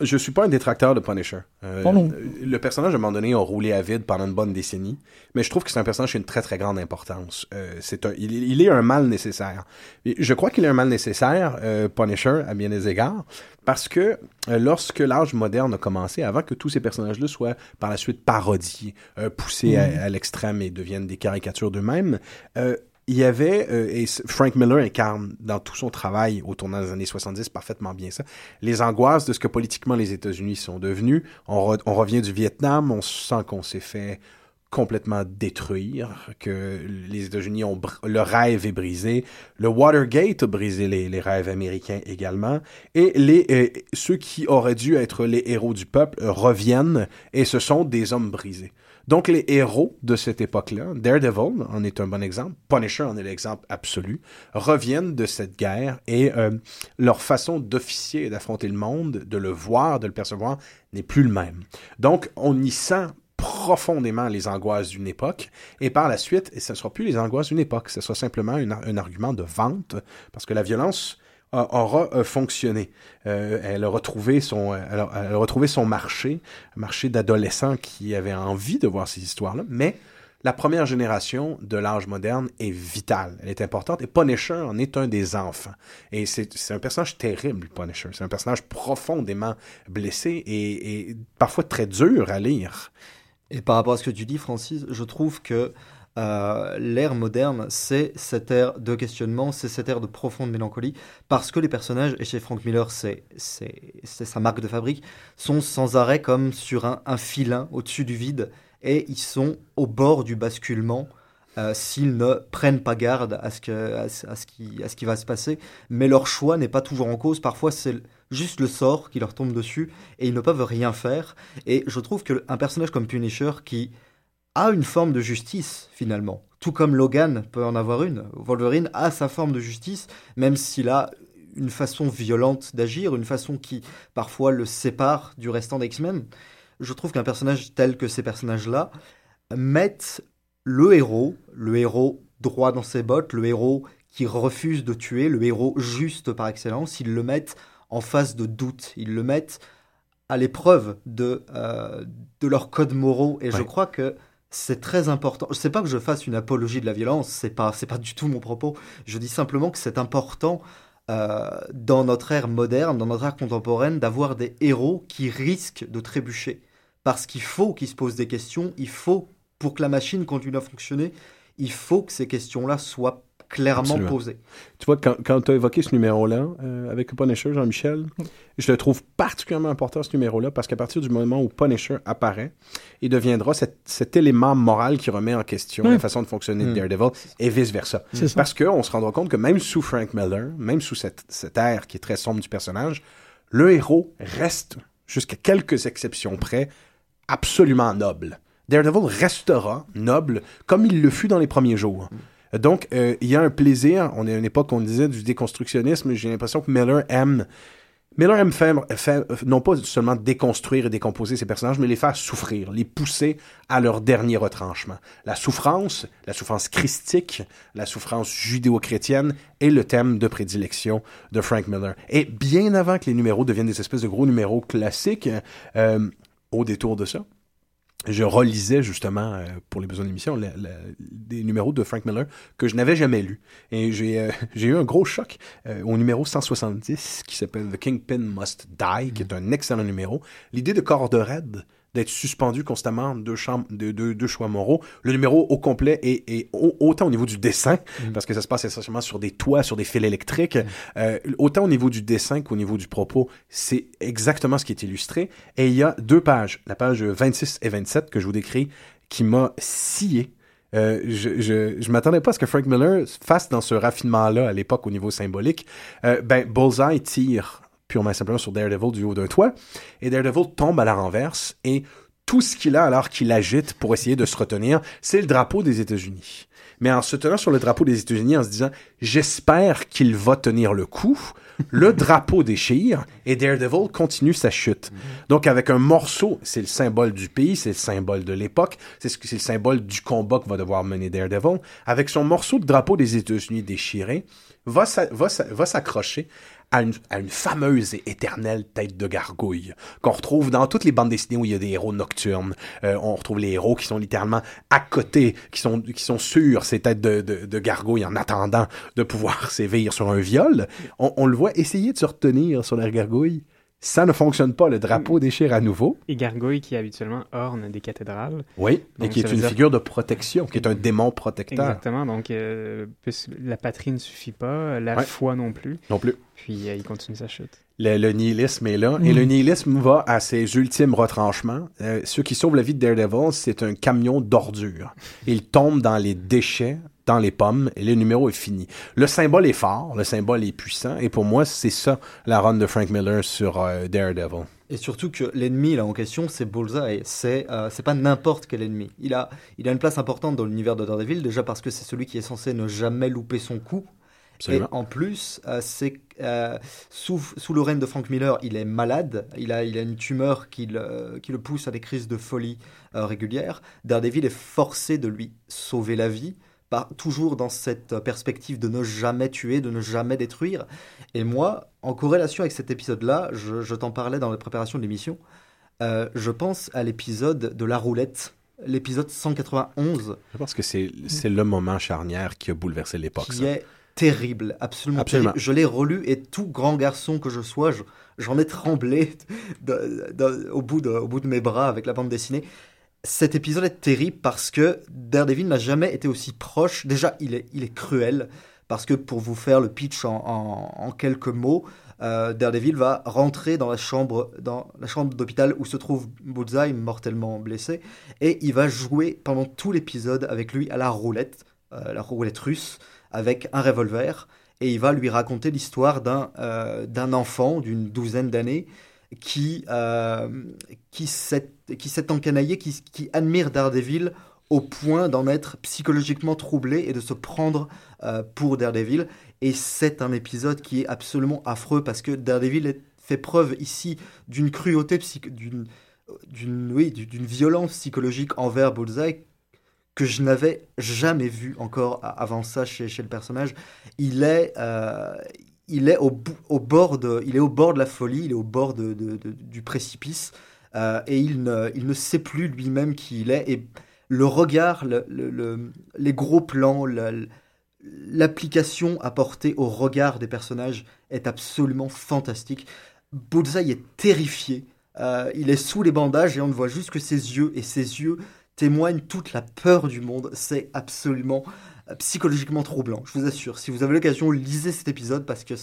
Je suis pas un détracteur de Punisher. Euh, Oh non. Le personnage, à un moment donné, a roulé à vide pendant une bonne décennie, mais je trouve que c'est un personnage qui a une très très grande importance. Euh, c'est un, il, il est un mal nécessaire. Je crois qu'il est un mal nécessaire, euh, Punisher, à bien des égards, parce que euh, lorsque l'âge moderne a commencé, avant que tous ces personnages-là soient par la suite parodiés, euh, poussés à, à l'extrême et deviennent des caricatures d'eux-mêmes, il y avait, euh, et Frank Miller incarne dans tout son travail au tournant des années 70 parfaitement bien ça, les angoisses de ce que politiquement les États-Unis sont devenus. On, re- on revient du Vietnam, on sent qu'on s'est fait complètement détruire, que les États-Unis ont le rêve est brisé, le Watergate a brisé les, les rêves américains également, et les euh, ceux qui auraient dû être les héros du peuple euh, reviennent et ce sont des hommes brisés. Donc les héros de cette époque-là, Daredevil en est un bon exemple, Punisher en est l'exemple absolu, reviennent de cette guerre et euh, leur façon d'officier et d'affronter le monde, de le voir, de le percevoir, n'est plus le même. Donc on y sent profondément les angoisses d'une époque et par la suite, ce ne sera plus les angoisses d'une époque, ce sera simplement un argument de vente parce que la violence aura euh, fonctionné. Euh, elle a retrouvé son, a, elle son marché, un marché d'adolescents qui avaient envie de voir ces histoires-là, mais la première génération de l'âge moderne est vitale, elle est importante, et Punisher en est un des enfants. Et c'est un personnage terrible, Punisher. C'est un personnage profondément blessé et parfois très dur à lire. Et par rapport à ce que tu dis, Francis, je trouve que l'ère moderne, c'est cette ère de questionnement, c'est cette ère de profonde mélancolie, parce que les personnages, et chez Frank Miller, c'est sa marque de fabrique, sont sans arrêt comme sur un, filin au-dessus du vide, et ils sont au bord du basculement euh, s'ils ne prennent pas garde à ce qui, à ce qui va se passer. Mais leur choix n'est pas toujours en cause, parfois c'est juste le sort qui leur tombe dessus, et ils ne peuvent rien faire. Et je trouve qu'un personnage comme Punisher qui a une forme de justice finalement. Tout comme Logan peut en avoir une. Wolverine a sa forme de justice, même s'il a une façon violente d'agir, une façon qui parfois le sépare du restant d'X-Men. Je trouve qu'un personnage tel que ces personnages-là mettent le héros, le héros droit dans ses bottes, le héros qui refuse de tuer, le héros juste par excellence, ils le mettent en face de doute, ils le mettent à l'épreuve de, euh, de leurs codes moraux. Et je crois que c'est très important. Je sais pas que je fasse une apologie de la violence, c'est pas, c'est pas du tout mon propos. Je dis simplement que c'est important euh, dans notre ère moderne, dans notre ère contemporaine, d'avoir des héros qui risquent de trébucher. Parce qu'il faut qu'ils se posent des questions, il faut, pour que la machine continue à fonctionner, il faut que ces questions-là soient clairement Absolument. posées. Tu vois, quand, quand tu as évoqué ce numéro-là euh, avec Punisher, Jean-Michel, je le trouve particulièrement important, ce numéro-là, parce qu'à partir du moment où Punisher apparaît, il deviendra cet, cet élément moral qui remet en question Oui. la façon de fonctionner de Mm. Daredevil, et vice-versa. Parce qu'on se rendra compte que même sous Frank Miller, même sous cette, cette ère qui est très sombre du personnage, le héros reste, jusqu'à quelques exceptions près, absolument noble. Daredevil restera noble comme il le fut dans les premiers jours. Donc, euh, il y a un plaisir. On est à une époque on disait du déconstructionnisme. J'ai l'impression que Miller aime. Miller aime faire, faire- non pas seulement déconstruire et décomposer ses personnages, mais les faire souffrir, les pousser à leur dernier retranchement. La souffrance, la souffrance christique, la souffrance judéo-chrétienne est le thème de prédilection de Frank Miller. Et bien avant que les numéros deviennent des espèces de gros numéros classiques, euh, au détour de ça, je relisais justement euh, pour les besoins de l'émission des numéros de Frank Miller que je n'avais jamais lus. Et j'ai euh, eu un gros choc euh, au numéro 170 qui s'appelle The Kingpin Must Die, qui est un excellent numéro. L'idée de Corde d'être suspendu constamment de, cham- de, de- de choix moraux. Le numéro au complet est, est au- autant au niveau du dessin, parce que ça se passe essentiellement sur des toits, sur des fils électriques, euh, autant au niveau du dessin qu'au niveau du propos. C'est exactement ce qui est illustré. Et il y a deux pages, la page 26 et 27 que je vous décris, qui m'a scié. Euh, je je, je m'attendais pas à ce que Frank Miller fasse dans ce raffinement-là à l'époque au niveau symbolique. Euh, ben, Bullseye tire purement et simplement sur Daredevil du haut d'un toit, et Daredevil tombe à la renverse, et tout ce qu'il a alors qu'il agite pour essayer de se retenir, c'est le drapeau des États-Unis. Mais en se tenant sur le drapeau des États-Unis, en se disant, j'espère qu'il va tenir le coup, le drapeau déchire et Daredevil continue sa chute. Donc avec un morceau, c'est le symbole du pays, c'est le symbole de l'époque, c'est ce le symbole du combat que va devoir mener Daredevil. Avec son morceau de drapeau des États-Unis déchiré, va s'accrocher à une, fameuse et éternelle tête de gargouille qu'on retrouve dans toutes les bandes dessinées où il y a des héros nocturnes. Euh, on retrouve les héros qui sont littéralement à côté, qui sont, qui sont sur ces têtes de, de, de gargouille en attendant de pouvoir sévir sur un viol. On, on le voit essayer de se retenir sur la gargouille. Ça ne fonctionne pas, le drapeau déchire à nouveau. Et Gargouille qui habituellement orne des cathédrales. Oui, et qui est une dire- figure de protection, qui est un démon protecteur. Exactement. Donc, euh, la patrie ne suffit pas, la Ouais. foi non plus. Non plus. Puis euh, il continue sa chute. Le, le nihilisme est là. Et Mm. le nihilisme va à ses ultimes retranchements. Euh, ceux qui sauvent la vie de Daredevil, c'est un camion d'ordures. Il tombe dans les déchets, dans les pommes, et le numéro est fini. Le symbole est fort, le symbole est puissant, et pour moi, c'est ça la run de Frank Miller sur euh, Daredevil. Et surtout que l'ennemi là en question, c'est Bullseye. C'est euh, c'est pas n'importe quel ennemi. Il a, il a une place importante dans l'univers de Daredevil, déjà parce que c'est celui qui est censé ne jamais louper son coup. Absolument. Et en plus, euh, c'est euh, sous, sous le règne de Frank Miller, il est malade. Il a, il a une tumeur qui le, qui le pousse à des crises de folie euh, régulières. Daredevil est forcé de lui sauver la vie par, toujours dans cette perspective de ne jamais tuer, de ne jamais détruire. Et moi, en corrélation avec cet épisode-là, je, je t'en parlais dans la préparation de l'émission, euh, je pense à l'épisode de la roulette, l'épisode 191. Je pense que c'est le moment charnière qui a bouleversé l'époque. Qui ça. est terrible, absolument, Absolument. terrible. Je l'ai relu et tout grand garçon que je sois, je- j'en ai tremblé de- de- au, bout de, au bout de mes bras avec la bande dessinée. Cet épisode est terrible parce que Daredevil n'a jamais été aussi proche. Déjà, il est, il est cruel parce que pour vous faire le pitch en, en- quelques mots, euh, Daredevil va rentrer dans la chambre, dans la chambre d'hôpital où se trouve Bullseye mortellement blessé et il va jouer pendant tout l'épisode avec lui à la roulette, euh, la roulette russe, avec un revolver et il va lui raconter l'histoire d'un euh, d'un enfant d'une douzaine d'années qui, euh, qui s'est encanaillé, qui, admire Daredevil au point d'en être psychologiquement troublé et de se prendre euh, pour Daredevil. Et c'est un épisode qui est absolument affreux parce que Daredevil fait preuve ici d'une cruauté, d'une oui, violence psychologique envers Bullseye que je n'avais jamais vu encore avant ça chez, chez le personnage. Il est, euh, il est au, bord de, il est au bord de la folie, il est au bord du précipice, euh, et il ne, il ne sait plus lui-même qui il est. Et le regard, le- le- le- les gros plans, la- l'application apportée au regard des personnages est absolument fantastique. Bullseye est terrifié. Euh, il est sous les bandages et on ne voit juste que ses yeux. Et ses yeux témoignent toute la peur du monde. C'est absolument psychologiquement troublant, je vous assure. Si vous avez l'occasion, lisez cet épisode parce que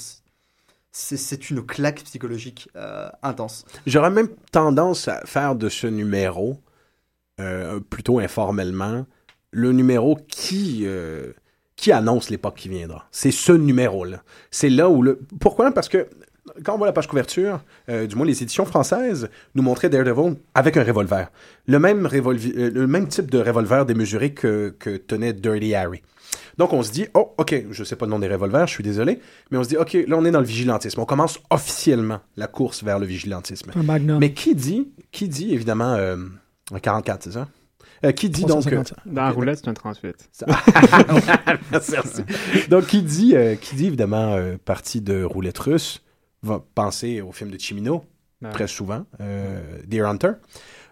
c'est une claque psychologique euh, intense. J'aurais même tendance à faire de ce numéro, euh, plutôt informellement, le numéro qui, euh, qui annonce l'époque qui viendra. C'est ce numéro-là. C'est là où le... Pourquoi? Parce que quand on voit la page couverture, euh, du moins les éditions françaises nous montraient Daredevil avec un revolver. Le même, revolvi- euh, le même type de revolver démesuré que, que tenait Dirty Harry. Donc on se dit, oh, ok, je sais pas le nom des revolvers, je suis désolé, mais on se dit, ok, là on est dans le vigilantisme. On commence officiellement la course vers le vigilantisme. Un Magnum. Mais qui dit, qui dit évidemment, euh, un 44, c'est ça? Euh, qui dit donc. euh, 355. Dans la roulette, c'est un 38. Merci, merci. Donc, qui dit, euh, qui dit évidemment euh, partie de roulette russe va penser au film de Chimino, Ouais. très souvent, euh, Deer Hunter.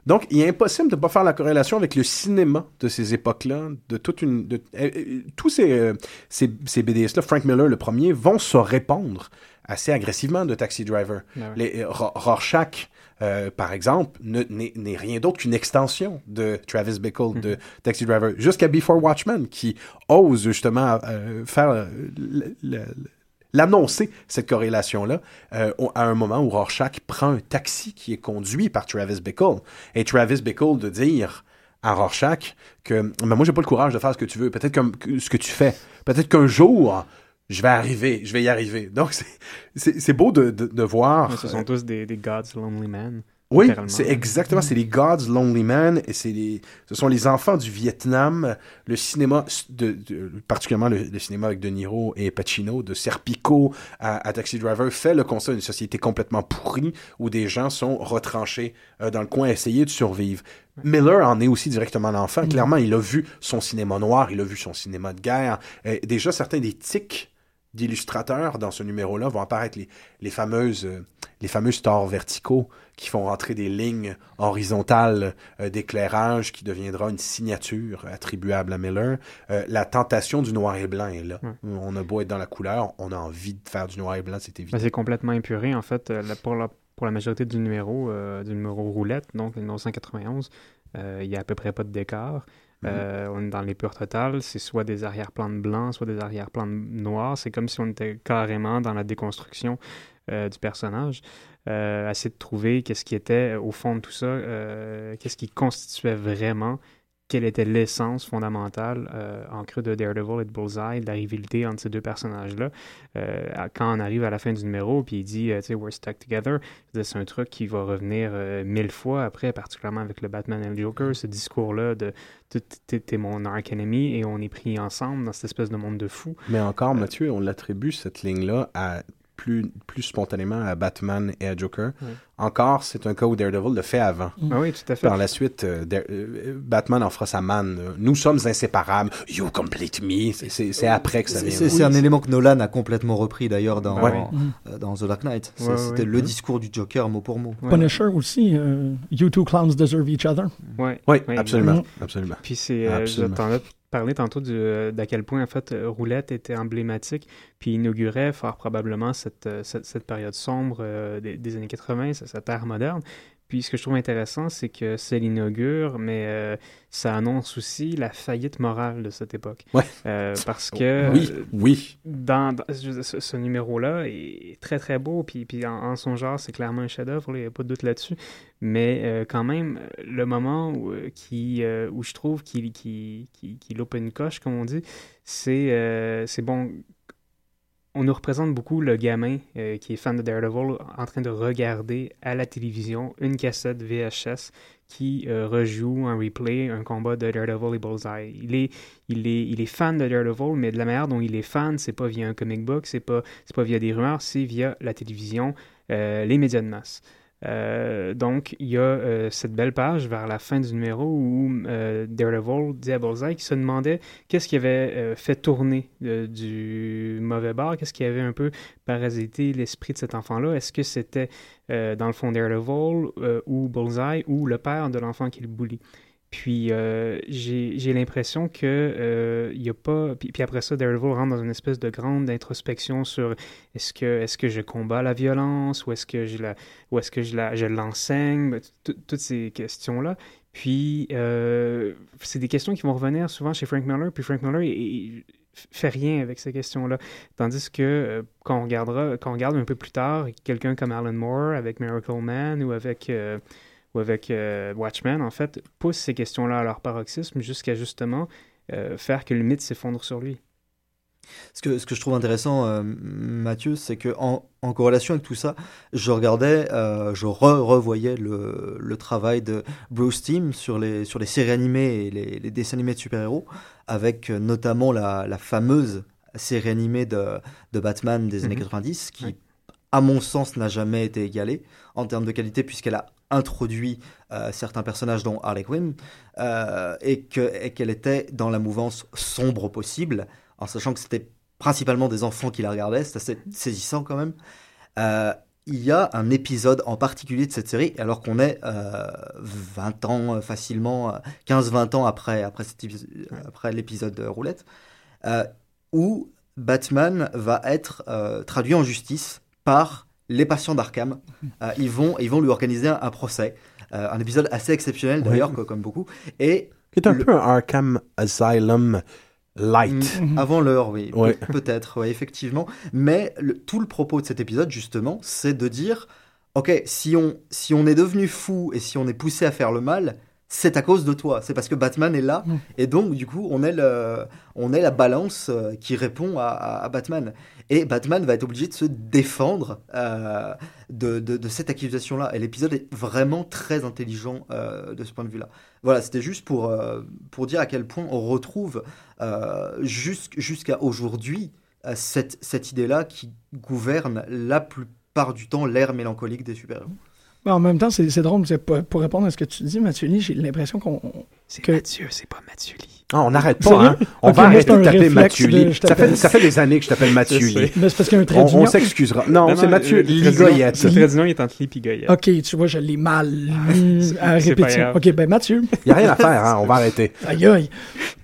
Donc, il est impossible de ne pas faire la corrélation avec le cinéma de ces époques-là, de toute une, de, euh, euh, tous ces, euh, ces, ces BDS-là, Frank Miller, le premier, vont se répondre assez agressivement de Taxi Driver. Ouais. Les, Ro- Rorschach, euh, par exemple, ne- n'est rien d'autre qu'une extension de Travis Bickle, de Taxi Driver, jusqu'à Before Watchmen, qui ose justement euh, faire le- le- l'annoncer, cette corrélation-là, euh, à un moment où Rorschach prend un taxi qui est conduit par Travis Bickle. Et Travis Bickle de dire à Rorschach que Mais moi, j'ai pas le courage de faire ce que tu veux, peut-être comme que- ce que tu fais. Peut-être qu'un jour, je vais arriver, je vais y arriver. Donc, c'est- beau de, de, de voir. Ce sont tous des, des God's Lonely Men. Oui, c'est exactement, c'est les God's Lonely Man et c'est les, ce sont les enfants du Vietnam, le cinéma, de, de- particulièrement le, le cinéma avec De Niro et Pacino, de Serpico à, à Taxi Driver, fait le constat d'une société complètement pourrie où des gens sont retranchés euh, dans le coin à essayer de survivre. Miller en est aussi directement l'enfant. Clairement, il a vu son cinéma noir, il a vu son cinéma de guerre. Euh, déjà, certains des tics d'illustrateurs dans ce numéro-là vont apparaître les, les fameuses euh, les fameux stores verticaux qui font rentrer des lignes horizontales euh, d'éclairage qui deviendra une signature attribuable à Miller. Euh, la tentation du noir et blanc est là. On a beau être dans la couleur, on a envie de faire du noir et blanc, c'est évident. C'est complètement épuré, en fait, euh, pour, la, pour la majorité du numéro, euh, du numéro roulette, donc le numéro 191, il y a à peu près pas de décor. Euh, on est dans l'épure totale, c'est soit des arrière-plans de blanc, soit des arrière-plans de noir. C'est comme si on était carrément dans la déconstruction euh, du personnage. Euh, essayer de trouver qu'est-ce qui était euh, au fond de tout ça, euh, qu'est-ce qui constituait vraiment, quelle était l'essence fondamentale en creux de Daredevil et de Bullseye, de la rivalité entre ces deux personnages-là. Quand on arrive à la fin du numéro, puis il dit, tu sais, we're stuck together, c'est un truc qui va revenir mille fois après, particulièrement avec le Batman et le Joker, ce discours-là de tu- t'es mon arc enemy et on est pris ensemble dans cette espèce de monde de fous. Mais encore, Mathieu, on l'attribue, cette ligne-là, à plus, plus spontanément à Batman et à Joker. Encore, c'est un cas où Daredevil le fait avant. Ah oui, tout à fait. Par la suite, euh, Dare- euh, Batman en fera sa manne. Nous sommes inséparables. You complete me. C'est- après que ça C'est vient. c'est- c'est un élément que Nolan a complètement repris d'ailleurs dans, Ouais. euh, dans The Dark Knight. C'est- Ouais, ouais, C'était ouais. le discours du Joker mot pour mot. Ouais. Punisher aussi, euh, You Two Clowns Deserve Each Other. Oui, Ouais, absolument. Absolument. Puis c'est, euh, Absolument. Parlé tantôt euh, d'à quel point en fait euh, Roulette était emblématique, puis inaugurait fort probablement cette, euh, cette, période sombre des, des années 80, ce- cette ère moderne. Puis ce que je trouve intéressant, c'est que c'est l'inaugure, mais euh, ça annonce aussi la faillite morale de cette époque. Ouais. Euh, parce que Oui, oui. dans, ce, ce numéro-là est très très beau, puis, puis en, en son genre, c'est clairement un chef-d'œuvre, il n'y a pas de doute là-dessus. Mais euh, quand même, le moment où, qui, où je trouve qu'il qu'il, qu'il, qu'il loupe une coche, comme on dit, c'est, c'est bon. On nous représente beaucoup le gamin euh, qui est fan de Daredevil en train de regarder à la télévision une cassette VHS qui euh, rejoue en replay un combat de Daredevil et Bullseye. Il est, fan de Daredevil, mais de la manière dont il est fan, c'est pas via un comic book, c'est pas, pas via des rumeurs, c'est via la télévision, euh, les médias de masse. Euh, donc, il y a euh, cette belle page vers la fin du numéro où euh, Daredevil dit à Bullseye qui se demandait qu'est-ce qui avait fait tourner du mauvais bord, qu'est-ce qui avait un peu parasité l'esprit de cet enfant-là. Est-ce que c'était, dans le fond, Daredevil ou Bullseye ou le père de l'enfant qui le bully? Puis euh, j'ai l'impression que euh, a pas. Puis, puis après ça, Daredevil rentre dans une espèce de grande introspection sur est-ce que est-ce que je combats la violence ou est-ce que je la ou est-ce que je la je l'enseigne? Ben, tout- toutes ces questions là. Puis euh, c'est des questions qui vont revenir souvent chez Frank Miller. Puis Frank Miller il, il fait rien avec ces questions-là. Tandis que euh, quand on regardera, quand on regarde un peu plus tard, quelqu'un comme Alan Moore avec Miracle Man ou avec euh, ou avec euh, Watchmen, en fait, pousse ces questions-là à leur paroxysme jusqu'à justement euh, faire que le mythe s'effondre sur lui. Ce que, ce que je trouve intéressant, euh, Mathieu, c'est que en, en corrélation avec tout ça, je regardais, euh, je re revoyais le, le travail de Bruce Timm sur les, sur les séries animées et les, les dessins animés de super-héros, avec euh, notamment la, la fameuse série animée de, de Batman des années Mhm. 90, qui, Ouais. à mon sens, n'a jamais été égalée en termes de qualité, puisqu'elle a introduit euh, certains personnages, dont Harley Quinn, euh, et que- et qu'elle était dans la mouvance sombre possible, en sachant que c'était principalement des enfants qui la regardaient, c'est assez saisissant quand même. Euh, il y a un épisode en particulier de cette série, alors qu'on est euh, 20 ans facilement, euh, 15-20 ans après, après, après l'épisode de Roulette, où Batman va être traduit en justice par les patients d'Arkham. Euh, ils, vont, ils vont lui organiser un, un procès. Euh, un épisode assez exceptionnel d'ailleurs, co- comme beaucoup. Et Qui est un Le- peu un Arkham Asylum light. Mm, Avant l'heure, oui. Ouais. Pe- Peut-être, ouais, effectivement. Mais le- tout le propos de cet épisode, justement, c'est de dire Ok, si on, si on est devenu fou et si on est poussé à faire le mal, c'est à cause de toi. C'est parce que Batman est là. Et donc, du coup, on est, le, on est la balance euh, qui répond à, à- à Batman. Et Batman va être obligé de se défendre euh, de, de- de cette accusation-là. Et l'épisode est vraiment très intelligent euh, de ce point de vue-là. Voilà, c'était juste pour, euh, pour dire à quel point on retrouve jusqu'- jusqu'à aujourd'hui cette, cette idée-là qui gouverne la plupart du temps l'ère mélancolique des super-héros. Mais en même temps, c'est drôle, pour répondre à ce que tu dis, Mathieu Lee, j'ai l'impression qu'on. C'est Que- Mathieu, c'est pas Mathieu Lee. Ah, on n'arrête pas, hein? On va arrêter de réflexe Mathieu de- Lee. je Ça fait, t'appelle- ça fait des années que je t'appelle Mathieu Je. Lee. Mais c'est parce qu'il y a un trait On, d'union. on s'excusera. Non, c'est Mathieu Ligoyette. Le trait d'union est entre Lee et Goyette. Ok, tu vois, je l'ai mal lu à répétition. Ok, ben Mathieu, Il n'y a rien à faire, hein? On va arrêter. aïe aïe.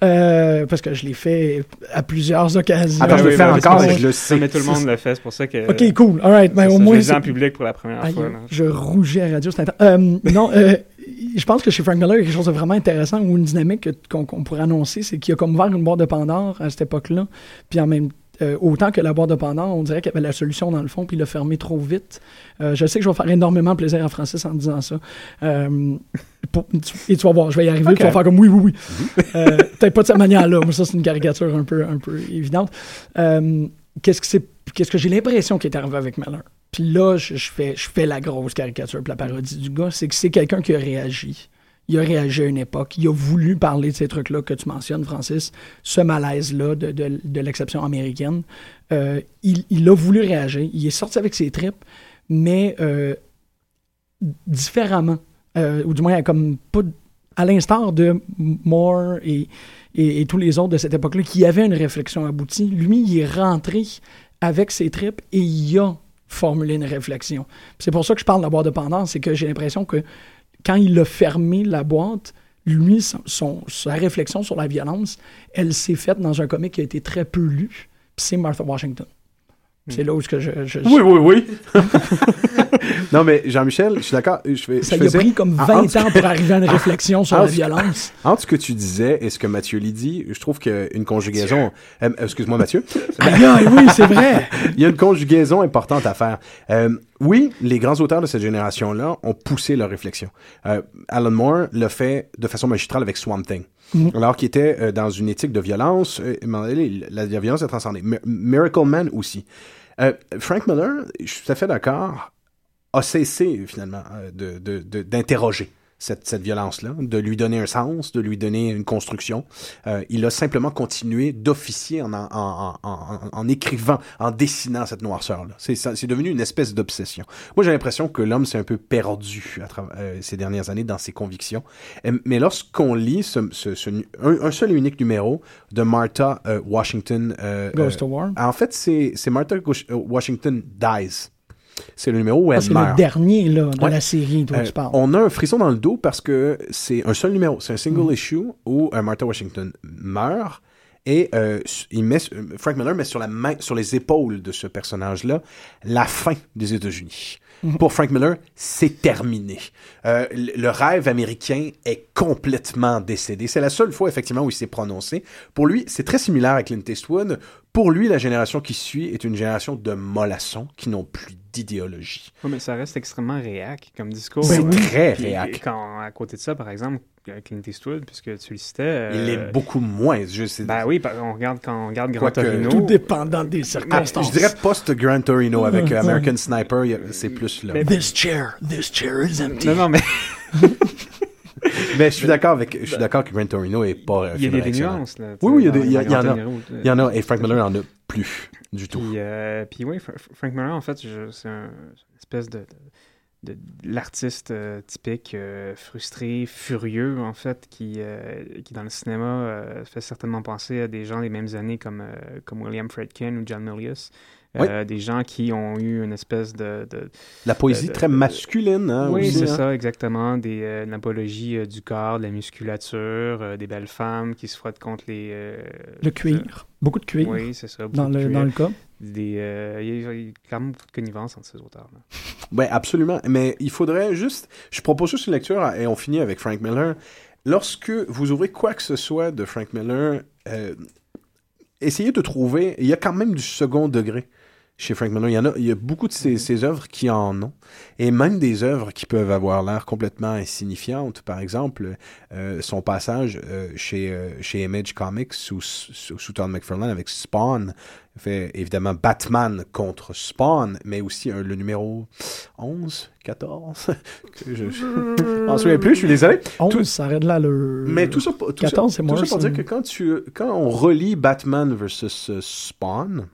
Euh, parce que je l'ai fait à plusieurs occasions. Attends, je oui, vais le faire oui, encore et je le Ça, sais. mais tout le monde le fait, c'est pour ça que. Ok, cool. All right. Ben, au je moins. c'est- en public pour la première fois. je rougis à la radio. Euh, non, euh, je pense que chez Frank Miller, il y a quelque chose de vraiment intéressant ou une dynamique que- qu'on pourrait annoncer, c'est qu'il a comme ouvert une boîte de Pandore à cette époque-là. Puis en même euh, autant que la boîte de Pandore, on dirait qu'il y avait la solution dans le fond, puis il l'a fermé trop vite. Euh, je sais que je vais faire énormément plaisir à Francis en disant ça. Euh, pour- et tu vas voir, je vais y arriver, Ok. tu vas faire comme oui, oui, oui. Euh, Peut-être pas de cette manière-là, mais ça, c'est une caricature un peu, un peu évidente. Qu'est-ce que c'est qu'est-ce que j'ai l'impression qui est arrivé avec Miller? Là, je, fais, je fais la grosse caricature, puis la parodie du gars, c'est que c'est quelqu'un qui a réagi. il a réagi à une époque. Il a voulu parler de ces trucs-là que tu mentionnes, Francis, ce malaise-là de, de, l'exception américaine. Euh, il, il, a voulu réagir. Il est sorti avec ses tripes, mais euh, différemment. Euh, ou du moins, comme pas à l'instar de Moore et, et, et, tous les autres de cette époque-là qui avaient une réflexion aboutie. Lui, il est rentré avec ses tripes et il a formulé une réflexion. C'est pour ça que je parle de la boîte de Pandore, c'est que j'ai l'impression que quand il a fermé la boîte, lui, sa réflexion sur la violence, elle s'est faite dans un comic qui a été très peu lu, c'est Martha Washington. C'est là où que je, je, Oui, oui, oui. non, mais Jean-Michel, je suis d'accord. Je fais, ça je lui a pris comme en- 20 en- ans pour arriver à une réflexion sur la violence. Entre ce que tu disais et ce que Mathieu lit dit, je trouve qu'une conjugaison. Euh, excuse-moi, Mathieu. Aïe, oui, c'est vrai. Il y a une conjugaison importante à faire. Euh, oui, les grands auteurs de cette génération-là ont poussé leur réflexion. Euh, Alan Moore l'a fait de façon magistrale avec Swamp Thing. Mhm. Alors qu'il était euh, dans une éthique de violence, euh, la, violence est transcendée. Mi- Miracle Man aussi. Euh, Frank Miller, je suis tout à fait d'accord, a cessé finalement euh, de- de- d'interroger cette, cette violence-là, de lui donner un sens, de lui donner une construction. Euh, il a simplement continué d'officier en, en, en, en, en écrivant, en dessinant cette noirceur-là. C'est, devenu une espèce d'obsession. Moi, j'ai l'impression que l'homme s'est un peu perdu à euh, ces dernières années dans ses convictions. Mais lorsqu'on lit ce, ce- ce nu- un, un seul et unique numéro de Martha euh, Washington... Goes to War. en fait, c'est, Martha Washington Dies. C'est le numéro où elle Ah, c'est meurt. le dernier là, de Ouais. la série dont Euh, tu parles. on a un frisson dans le dos parce que c'est un seul numéro, c'est un single Mm. issue où euh, Martha Washington meurt et euh, il met, euh, Frank Miller met sur, la main, sur les épaules de ce personnage-là la fin des États-Unis. Mm. Pour Frank Miller, c'est terminé. Euh, le le rêve américain est complètement décédé. C'est la seule fois, effectivement, où il s'est prononcé. Pour lui, c'est très similaire à Clint Eastwood. Pour lui, la génération qui suit est une génération de mollassons qui n'ont plus d'idéologie. Ouais, mais ça reste extrêmement réac comme discours. C'est Ouais. très Puis, réac. Quand, à côté de ça, par exemple, euh, Clint Eastwood, puisque tu le citais. Il euh, est beaucoup moins. Je sais. Ben oui, on regarde, quand on regarde Grand Quoique- Torino. Tout dépendant des Ah, circonstances. je dirais post Gran Torino avec euh, Ouais. American Sniper, c'est plus là. Mais- This chair, this chair is empty. Non, non, mais Mais je suis d'accord avec, je suis d'accord que Gran Torino est pas. il y a des nuances. Là, Oui, oui, il y a dans- des- il y a- dans il y en a. Grand euh, Il y en a et Frank Miller en a plus du tout. Puis, euh, puis oui, Fra- Frank Miller, en fait, c'est un, une espèce de, l'artiste euh, typique, euh, frustré, furieux, en fait, qui, qui dans le cinéma fait certainement penser à des gens des mêmes années comme, comme William Friedkin ou John Milius. Oui. Euh, Des gens qui ont eu une espèce de... de- La poésie de- très de- masculine, hein, oui, c'est hein. ça, exactement. Des, euh, une apologie euh, du corps, de la musculature, euh, des belles femmes qui se frottent contre les... euh, Le cuir. Beaucoup de cuir. Oui, c'est ça. dans, le, cuir. dans le cas. Des, euh, il y a- il y a quand même beaucoup de connivence entre ces auteurs-là. Ouais, absolument. Mais il faudrait juste. Je propose juste une lecture et on finit avec Frank Miller. Lorsque vous ouvrez quoi que ce soit de Frank Miller, euh, essayez de trouver. Il y a quand même du second degré chez Frank Miller. Il y, en a, il y a beaucoup de ses, ses œuvres qui en ont. Et même des œuvres qui peuvent avoir l'air complètement insignifiantes. Par exemple, euh, son passage euh, chez, euh, chez Image Comics sous, sous, sous Todd McFarlane avec Spawn fait évidemment Batman contre Spawn, mais aussi le numéro 11, 14. que je je m'en souviens plus, je suis désolé. 11, Tout- ça arrête là le. Mais tout ça, tout 14, ça, c'est tout ça pour dire que quand, tu, quand on relit Batman versus Spawn,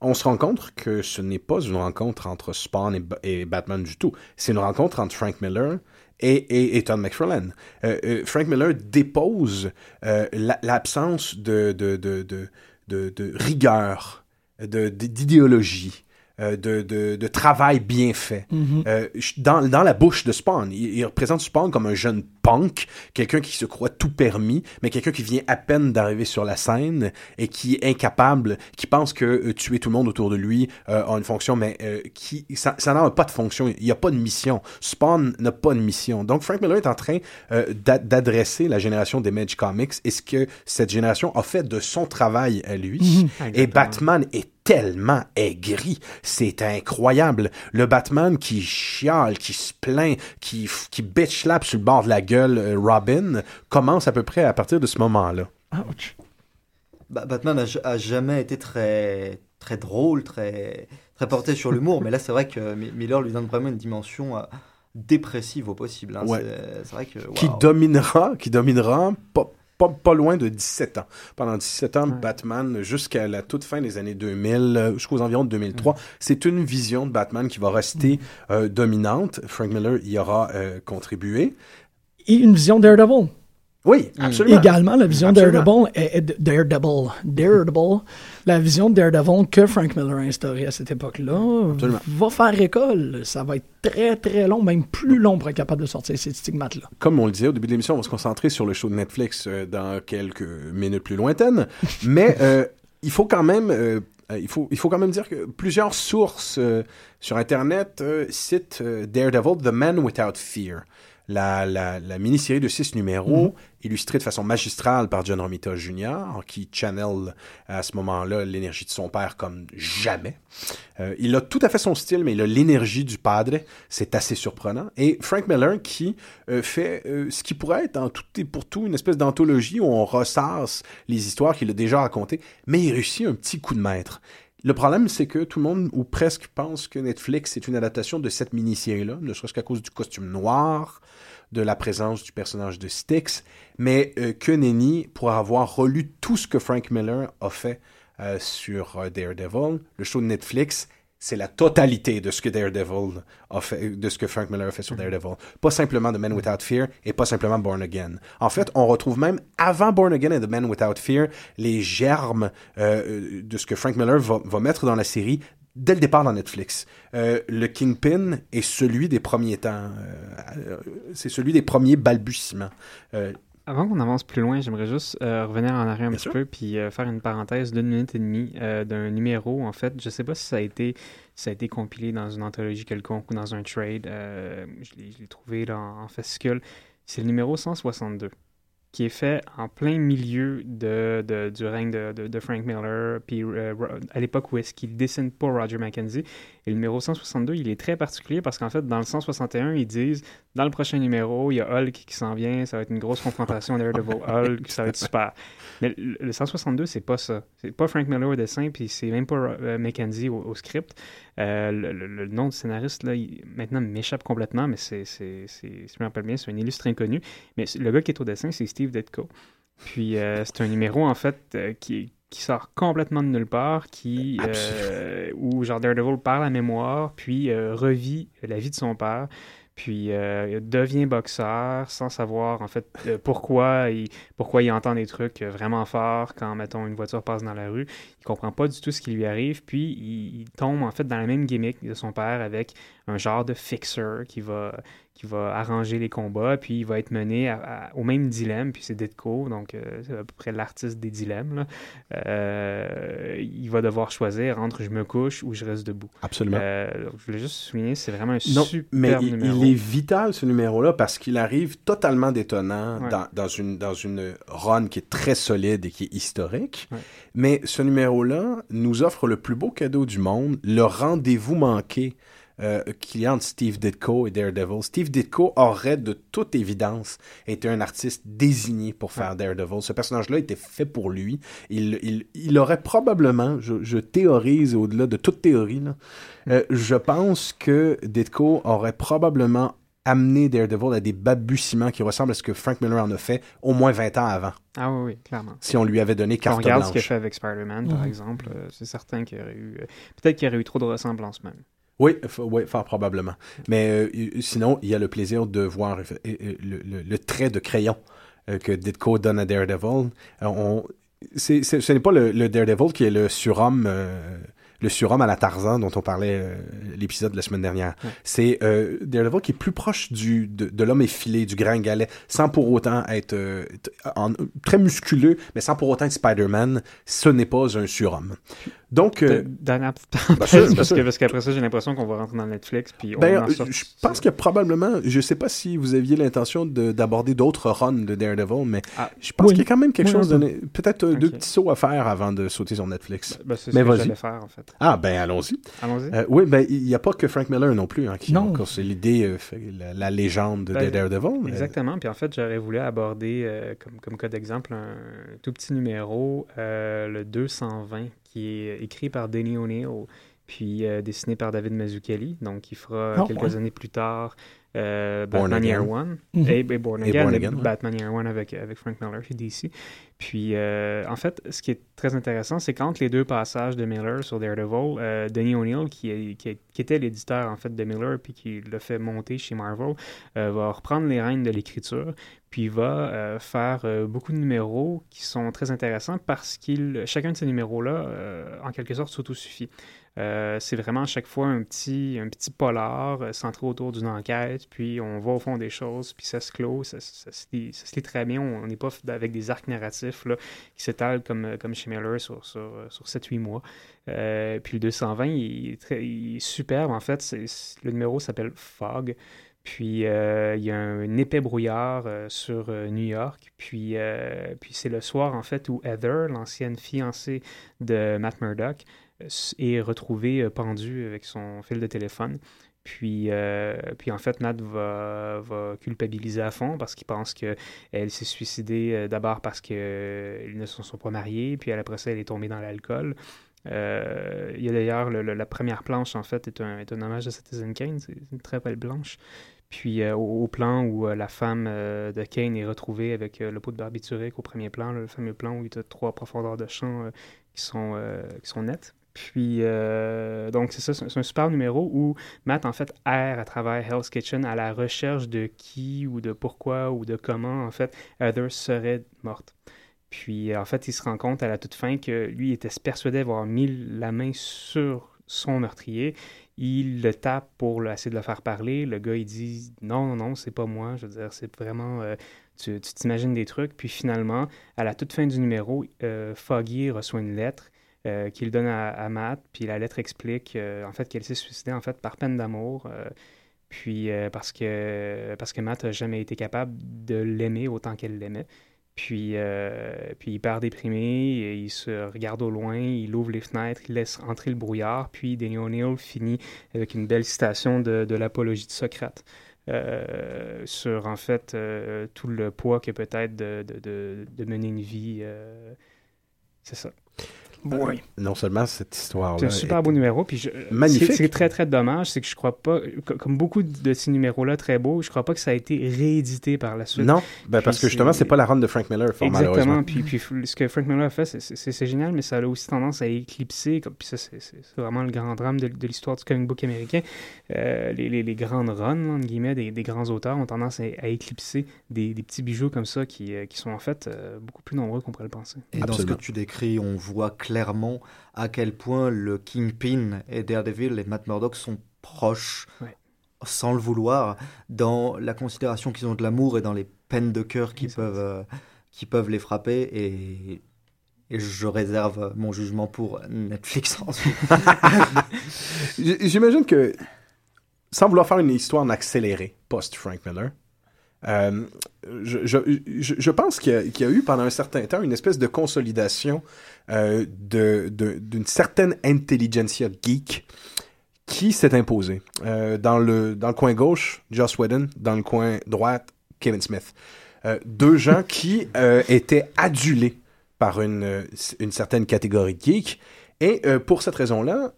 on se rend compte que ce n'est pas une rencontre entre Spawn et, Ba- et Batman du tout. C'est une rencontre entre Frank Miller et, et, McFarlane. Euh, euh, Frank Miller dépose euh, la- l'absence de, de, de, de, de, rigueur, d'idéologie, euh, de, de, de travail bien fait. Mhm. Euh, dans, dans la bouche de Spawn. Il, il représente Spawn comme un jeune punk, quelqu'un qui se croit tout permis, mais quelqu'un qui vient à peine d'arriver sur la scène et qui est incapable, qui pense que euh, tuer tout le monde autour de lui euh, a une fonction, mais euh, qui ça ça n'a pas de fonction. Il n'y a pas de mission. Spawn n'a pas de mission. Donc Frank Miller est en train euh, d'a- d'adresser la génération des Mage Comics et ce que cette génération a fait de son travail à lui. Et Exactement. Batman est tellement aigri, c'est incroyable. Le Batman qui chiale, qui se plaint, qui, f- qui bitch slap sur le bord de la gueule euh, Robin, commence à peu près à partir de ce moment-là. Ouch. Ba- Batman a, a jamais été très, très drôle, très, très porté sur l'humour, mais là c'est vrai que Mi- Miller lui donne vraiment une dimension à, dépressive au possible. hein. Ouais. C'est- C'est vrai que. qui dominera, qui dominera pas, pas, pas loin de 17 ans. Pendant 17 ans, Ouais. Batman, jusqu'à la toute fin des années 2000, euh, jusqu'aux environs de 2003, c'est une vision de Batman qui va rester euh, dominante. Frank Miller y aura euh, contribué. Et une vision Daredevil. Oui, absolument. Également, la vision. Daredevil, est, est- Daredevil, Daredevil, la vision de Daredevil que Frank Miller a instaurée à cette époque-là va faire école. Ça va être très, très long, même plus long pour être capable de sortir ces stigmates-là. Comme on le disait au début de l'émission, on va se concentrer sur le show de Netflix euh, dans quelques minutes plus lointaines. Mais euh, il faut quand même... euh, il faut, il faut quand même dire que plusieurs sources sur Internet citent Daredevil, The Man Without Fear, la, la, la mini-série de six numéros, illustrée de façon magistrale par John Romita Jr., qui channel à ce moment-là l'énergie de son père comme jamais. Euh, il a tout à fait son style, mais il a l'énergie du padre. C'est assez surprenant. Et Frank Miller qui euh, fait euh, ce qui pourrait être en tout et pour tout une espèce d'anthologie où on ressasse les histoires qu'il a déjà racontées, mais il réussit un petit coup de maître. Le problème, c'est que tout le monde, ou presque, pense que Netflix est une adaptation de cette mini-série-là, ne serait-ce qu'à cause du costume noir, de la présence du personnage de Styx, mais euh, que nenni, pour avoir relu tout ce que Frank Miller a fait euh, sur euh, Daredevil, le show de Netflix, c'est la totalité de ce que Daredevil a fait, de ce que Frank Miller a fait sur Daredevil. Pas simplement The Man Without Fear et pas simplement Born Again. En fait, on retrouve même avant Born Again et The Man Without Fear les germes euh, de ce que Frank Miller va, va mettre dans la série dès le départ dans Netflix. Euh, le Kingpin est celui des premiers temps. Euh, c'est celui des premiers balbutiements. Euh, Avant qu'on avance plus loin, j'aimerais juste euh, revenir en arrière un Bien petit sûr. peu puis euh, faire une parenthèse d'une minute et demie euh, d'un numéro. En fait, je sais pas si ça a été si ça a été compilé dans une anthologie quelconque ou dans un trade. je l'ai trouvé là, en, en fascicule. C'est le numéro 162 qui est fait en plein milieu de, de- du règne de, de- de Frank Miller, puis à l'époque où est-ce qu'il dessine pour Roger Mackenzie. Et le numéro 162, il est très particulier parce qu'en fait, dans le 161, ils disent dans le prochain numéro, il y a Hulk qui s'en vient, ça va être une grosse confrontation Daredevil Hulk, ça va être super. Mais le le 162, c'est pas ça. C'est pas Frank Miller au dessin, puis c'est même pas euh, Mackenzie au, au script. Euh, le, le- le nom du scénariste, là, il- maintenant, m'échappe complètement, mais c'est, c'est, c'est- si je me rappelle bien, c'est un illustre inconnu. Mais le gars qui est au dessin, c'est Steve Ditko. Puis euh, c'est un numéro, en fait, qui, qui sort complètement de nulle part, qui, euh, où genre Daredevil perd la mémoire, puis euh, revit la vie de son père, puis euh, devient boxeur sans savoir en fait euh, pourquoi il, pourquoi il entend des trucs vraiment forts quand, mettons, une voiture passe dans la rue. Il comprend pas du tout ce qui lui arrive, puis il, il tombe en fait dans la même gimmick de son père avec un genre de fixer qui va, qui va arranger les combats, puis il va être mené à- à- au même dilemme, puis c'est Ditko, donc euh, c'est à peu près l'artiste des dilemmes. là. Euh, il va devoir choisir entre je me couche ou je reste debout. absolument. Euh, donc, je voulais juste souligner, c'est vraiment un Non, super mais il, numéro. il est vital ce numéro-là parce qu'il arrive totalement détonnant Ouais. dans, dans une, dans une run qui est très solide et qui est historique. Ouais. Mais ce numéro-là nous offre le plus beau cadeau du monde, le rendez-vous manqué euh, y a entre Steve Ditko et Daredevil. Steve Ditko aurait de toute évidence été un artiste désigné pour faire Daredevil. Ce personnage-là était fait pour lui. Il, il, il aurait probablement, je, je théorise au-delà de toute théorie, là, euh, je pense que Ditko aurait probablement amené Daredevil à des balbutiements qui ressemblent à ce que Frank Miller en a fait au moins 20 ans avant, Ah oui, oui, clairement. si on lui avait donné Quand on carte regarde ce qu'il a blanche. fait avec Spider-Man, par exemple, euh, c'est certain qu'il y aurait eu... euh, Peut-être qu'il y aurait eu trop de ressemblances même. Oui, oui, fort probablement. Mais euh, sinon, il y a le plaisir de voir euh, le, le- le trait de crayon euh, que Ditko donne à Daredevil. On, ce n'est pas le, le Daredevil qui est le surhomme, le surhomme à la Tarzan dont on parlait l'épisode de la semaine dernière. Ouais. C'est Daredevil qui est plus proche du, de, de l'homme effilé, du grand galet, sans pour autant être en- très musculeux, mais sans pour autant être Spider-Man. Ce n'est pas un surhomme. Donc, euh, De- Dernière petite parenthèse, parce, que, parce qu'après ça, j'ai l'impression qu'on va rentrer dans Netflix, puis on Ben, en euh, sort- je pense que probablement, je sais pas si vous aviez l'intention de- d'aborder d'autres runs de Daredevil, mais Ah, je pense oui. qu'il y a quand même quelque Oui, chose de... Peut-être euh, deux petits sauts à faire avant de sauter sur Netflix. ben, c'est Mais ce que vas-y. j'allais faire, en fait. Ah, ben allons-y. Allons-y. Euh, oui, ben il n'y a pas que Frank Miller non plus, hein, qui Non. encore c'est l'idée, euh, la, la légende de Ben, Daredevil. mais- Exactement. Puis en fait, j'aurais voulu aborder, euh, comme, comme cas d'exemple, un tout petit numéro, euh, le 220, qui est écrit par Denny O'Neill, puis euh, dessiné par David Mazzucchelli. Donc, il fera Ah, quelques ouais. années plus tard euh, Born Batman Year Again. One et, et Born Et Again, Born mais Again, ouais. Batman Year One avec, avec Frank Miller chez DC. Puis, euh, en fait, ce qui est très intéressant, c'est qu'entre les deux passages de Miller sur Daredevil, euh, Denny O'Neill, qui, est- qui, est- qui était l'éditeur en fait de Miller, puis qui l'a fait monter chez Marvel, euh, va reprendre les rênes de l'écriture, puis va euh, faire euh, beaucoup de numéros qui sont très intéressants parce qu'il chacun de ces numéros-là, euh, en quelque sorte, s'autosuffit. Euh, c'est vraiment à chaque fois un petit, un petit polar euh, centré autour d'une enquête, puis on va au fond des choses, puis ça se clôt, ça, se, lit, très bien. On n'est pas avec des arcs narratifs là, qui s'étalent comme, euh, comme chez Miller sur, sur, euh, sur 7-8 mois. Puis le 220, il est, très, il est superbe. En fait, le numéro s'appelle Fog. Puis il y a un épais brouillard sur New York. Puis, puis c'est le soir, en fait, où Heather, l'ancienne fiancée de Matt Murdock, est retrouvée euh, pendue avec son fil de téléphone. Puis, euh, puis en fait, Matt va, culpabiliser à fond parce qu'il pense qu'elle s'est suicidée euh, d'abord parce qu'ils ne se sont pas mariés, puis après ça, elle est tombée dans l'alcool. Il y a d'ailleurs le- le- la première planche, en fait, est un, hommage à Citizen Kane. C'est une très belle planche. Puis au, plan où la femme de Kane est retrouvée avec le pot de barbiturique au premier plan, le fameux plan où il y a trois profondeurs de champ qui, sont, qui sont nettes. Puis, euh, donc, c'est ça, c'est un super numéro où Matt, en fait, erre à travers Hell's Kitchen à la recherche de qui ou de pourquoi ou de comment, en fait, Heather serait morte. Puis, en fait, il se rend compte à la toute fin que lui était persuadé d'avoir mis la main sur son meurtrier. Il le tape pour essayer de le faire parler. Le gars, il dit non, non, non, c'est pas moi. Je veux dire, c'est vraiment. euh, tu t'imagines des trucs. Puis finalement, à la toute fin du numéro, euh, Foggy reçoit une lettre euh, qu'il donne à, Matt. Puis la lettre explique euh, en fait qu'elle s'est suicidée en fait par peine d'amour. euh, puis parce que parce que Matt n'a jamais été capable de l'aimer autant qu'elle l'aimait. Puis, puis hyper déprimé, et il se regarde au loin, il ouvre les fenêtres, il laisse entrer le brouillard, puis Danny O'Neill finit avec une belle citation de, de l'apologie de Socrate. sur en fait tout le poids que peut-être de, de, de, mener une vie. c'est ça. Oui. Non seulement cette histoire-là. C'est un super beau numéro. Puis je- Magnifique. Ce qui est très, très dommage, c'est que je crois pas, co- comme beaucoup de ces numéros-là très beaux, je crois pas que ça a été réédité par la suite. Non, ben, parce que justement, c'est- c'est pas la run de Frank Miller, fort malheureusement. Exactement. Puis, puis ce que Frank Miller a fait, c'est- c'est c'est génial, mais ça a aussi tendance à éclipser. Comme, puis ça, c'est c'est- c'est vraiment le grand drame de, de l'histoire du comic book américain. Euh, les, les- les grandes runs, entre guillemets, des, des grands auteurs ont tendance à, à éclipser des, des petits bijoux comme ça qui, euh, qui sont en fait euh, beaucoup plus nombreux qu'on pourrait le penser. Et dans ce que tu décris, on voit clairement à quel point le Kingpin et Daredevil et Matt Murdock sont proches, Ouais. sans le vouloir, dans la considération qu'ils ont de l'amour et dans les peines de cœur qui peuvent, euh, qui peuvent les frapper. Et, et je réserve mon jugement pour Netflix ensuite. J'imagine que, sans vouloir faire une histoire en accéléré post-Frank Miller, euh, je, je, je- je pense qu'il y, a- qu'il y a eu pendant un certain temps une espèce de consolidation euh, d'une certaine intelligentsia geek qui s'est imposée. Euh, dans, le, dans le coin gauche, Joss Whedon, dans le coin droit, Kevin Smith. Euh, deux gens qui étaient adulés par une, une certaine catégorie de geek. Et pour cette raison-là,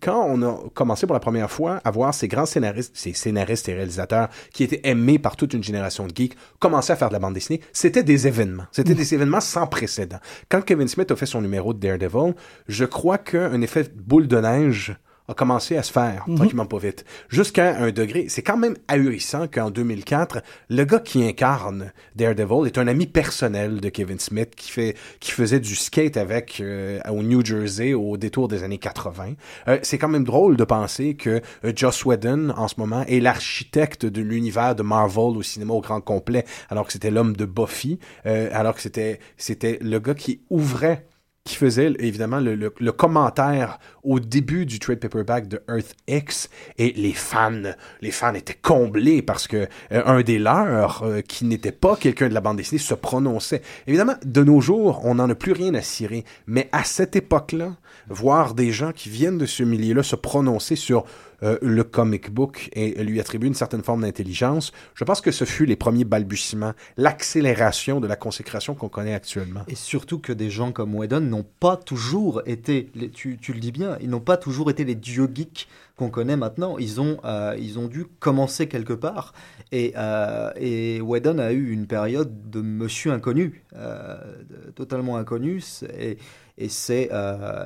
quand on a commencé pour la première fois à voir ces grands scénaristes, ces scénaristes et réalisateurs qui étaient aimés par toute une génération de geeks commencer à faire de la bande dessinée, c'était des événements. C'était des événements sans précédent. Quand Kevin Smith a fait son numéro de Daredevil, je crois qu'un effet boule de neige a commencé à se faire, tranquillement pas vite. Jusqu'à un degré, c'est quand même ahurissant qu'en 2004, le gars qui incarne Daredevil est un ami personnel de Kevin Smith qui fait, qui faisait du skate avec euh, au New Jersey au détour des années 80. Euh, c'est quand même drôle de penser que euh, Joss Whedon en ce moment est l'architecte de l'univers de Marvel au cinéma au grand complet, alors que c'était l'homme de Buffy, euh, alors que c'était c'était le gars qui ouvrait qui faisait évidemment le, commentaire au début du trade paperback de Earth X. Et les fans les fans étaient comblés parce que euh, un des leurs euh, qui n'était pas quelqu'un de la bande dessinée se prononçait. Évidemment de nos jours on n'en a plus rien à cirer. Mais à cette époque là voir des gens qui viennent de ce milieu-là se prononcer sur euh, le comic book et lui attribuer une certaine forme d'intelligence, je pense que ce fut les premiers balbutiements, l'accélération de la consécration qu'on connaît actuellement. Et surtout que des gens comme Whedon n'ont pas toujours été, tu, le dis bien, ils n'ont pas toujours été les dieux geeks qu'on connaît maintenant. Ils ont, euh, ils ont dû commencer quelque part. Et, euh, Whedon a eu une période de monsieur inconnu, euh, totalement inconnu. Et, et c'est,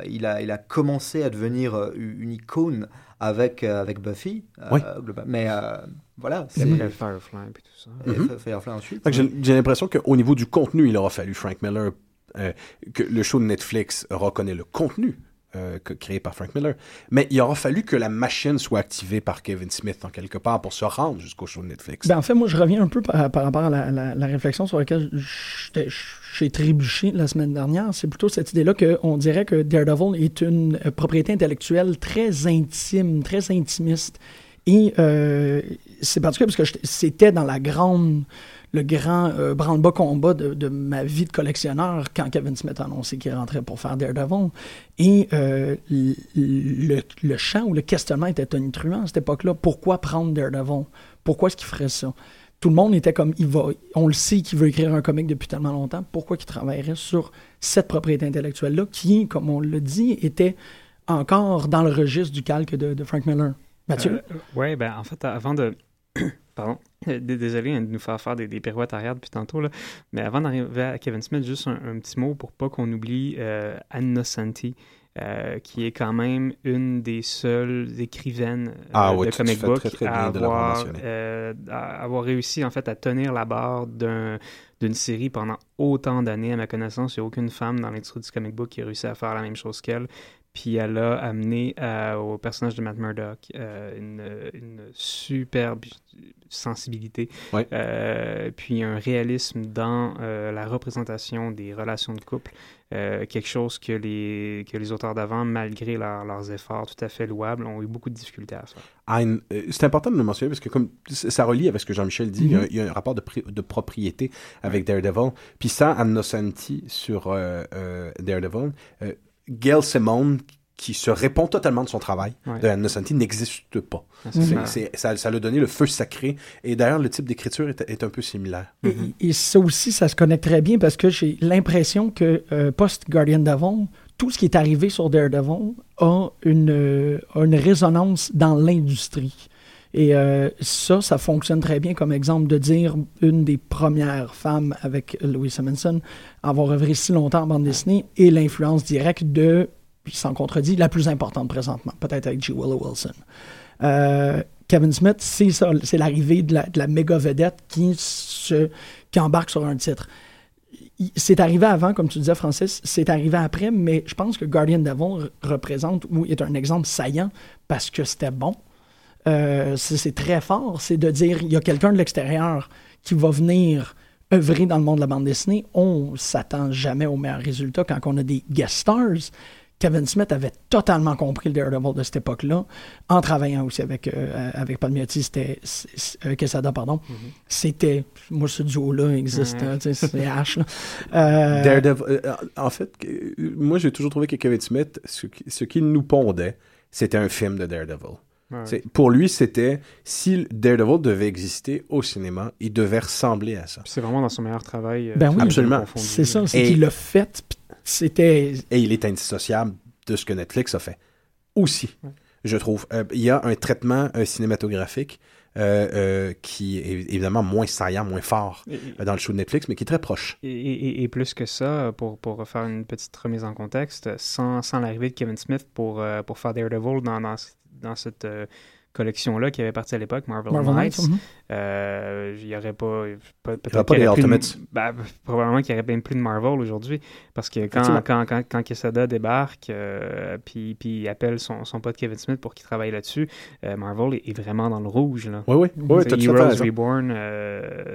il, a, il a commencé à devenir une icône avec, euh, avec Buffy. euh, Oui. Mais euh, voilà. C'est- après Firefly et tout ça. et Mhm. Firefly ensuite. J'ai l'impression qu'au niveau du contenu, il aura fallu Frank Miller, euh, que le show de Netflix reconnaît le contenu euh, que- créé par Frank Miller, mais il aura fallu que la machine soit activée par Kevin Smith en quelque part pour se rendre jusqu'au show de Netflix. Ben, en fait, moi, je reviens un peu par, par rapport à la, la- la réflexion sur laquelle j'ai trébuché la semaine dernière. C'est plutôt cette idée-là qu'on dirait que Daredevil est une euh, propriété intellectuelle très intime, très intimiste. Et euh, c'est particulier parce que c'était dans la grande, le grand euh, branle-bas combat de, ma vie de collectionneur quand Kevin Smith a annoncé qu'il rentrait pour faire Daredevil. Et euh, le, le chant ou le questionnement était tonitruant à cette époque-là. Pourquoi prendre Daredevil? Pourquoi est-ce qu'il ferait ça? Tout le monde était comme, il va, on le sait qu'il veut écrire un comic depuis tellement longtemps. Pourquoi qu'il travaillerait sur cette propriété intellectuelle-là qui, comme on le dit, était encore dans le registre du calque de, Frank Miller? Mathieu? oui, ben en fait, avant de. Pardon. Euh, Désolé hein, de nous faire faire des, des pirouettes arrière depuis tantôt, là. mais avant d'arriver à Kevin Smith, juste un, petit mot pour pas qu'on oublie euh, Anne Nocenti, euh, qui est quand même une des seules écrivaines euh, Ah de comic book très, très à avoir, euh, à avoir réussi en fait à tenir la barre d'un d'une série pendant autant d'années. À ma connaissance, il n'y a aucune femme dans l'industrie du comic book qui a réussi à faire la même chose qu'elle. Puis elle a amené au personnage de Matt Murdock euh, une, une superbe sensibilité, Ouais. euh, puis un réalisme dans euh, la représentation des relations de couple, euh, quelque chose que les, que les auteurs d'avant, malgré leur- leurs efforts tout à fait louables, ont eu beaucoup de difficultés à faire. Anne- euh, c'est important de le mentionner parce que comme ça relie avec ce que Jean-Michel dit, il y a- il y, a un rapport de, de propriété avec Daredevil. Puis ça, Anne Nocenti sur Daredevil, Gail Simone qui se répond totalement de son travail Ouais. de Anne n'existe pas. Ah, C'est- ça, ça l'a donné le feu sacré. Et d'ailleurs, le type d'écriture est, est un peu similaire. Et, et ça aussi, ça se connecte très bien parce que j'ai l'impression que euh, post-Guardian Devil, tout ce qui est arrivé sur Daredevil a une, euh, une résonance dans l'industrie. Et euh, ça, ça fonctionne très bien comme exemple de dire une des premières femmes avec Louis Simonson à avoir œuvré si longtemps en bande dessinée et l'influence directe de, puis sans contredit, la plus importante présentement, peut-être avec G. Willow Wilson. Euh, Kevin Smith, c'est ça, c'est l'arrivée de la, méga vedette qui, se, qui embarque sur un titre. C'est arrivé avant, comme tu disais, Francis, c'est arrivé après, mais je pense que Guardian Devil re- représente ou est un exemple saillant parce que c'était bon. Euh, c'est très fort, c'est de dire il y a quelqu'un de l'extérieur qui va venir œuvrer dans le monde de la bande dessinée. On s'attend jamais au meilleur résultat quand on a des guest stars. Kevin Smith avait totalement compris le Daredevil de cette époque-là, en travaillant aussi avec, euh, avec Palmiotti, c'était euh, Quesada, pardon. C'était, moi, ce duo-là existe, sais, c'est H. là. Euh, Daredevil, euh, en fait, euh, moi j'ai toujours trouvé que Kevin Smith, ce, qui- ce qu'il nous pondait, c'était un film de Daredevil. Ouais. Pour lui, c'était si Daredevil devait exister au cinéma, il devait ressembler à ça. C'est vraiment dans son meilleur travail. euh, Ben oui. Absolument. c'est ça, c'est qu'il l'a fait, puis c'était... Et il est indissociable de ce que Netflix a fait. Aussi, je trouve. Euh, il y a un traitement euh, cinématographique euh, euh, qui est évidemment moins saillant, moins fort Et- dans le show de Netflix, mais qui est très proche. Et, et- et plus que ça, pour, pour faire une petite remise en contexte, sans, sans l'arrivée de Kevin Smith pour, pour faire Daredevil dans, dans, dans cette euh, collection-là qui avait parti à l'époque, Marvel, Marvel Knights, Knights, mhm. Euh, il n'y aurait pas... peut- peut-être aura pas qu'il y des aurait plus de- Ultimates. ben, probablement qu'il n'y aurait même plus de Marvel aujourd'hui. Parce que quand, quand, quand, quand Quesada débarque, euh, puis, puis il appelle son, son pote Kevin Smith pour qu'il travaille là-dessus, euh, Marvel est, est vraiment dans le rouge. Là. Oui, oui, oui, Tu tu sais, as tout à fait Heroes. Reborn,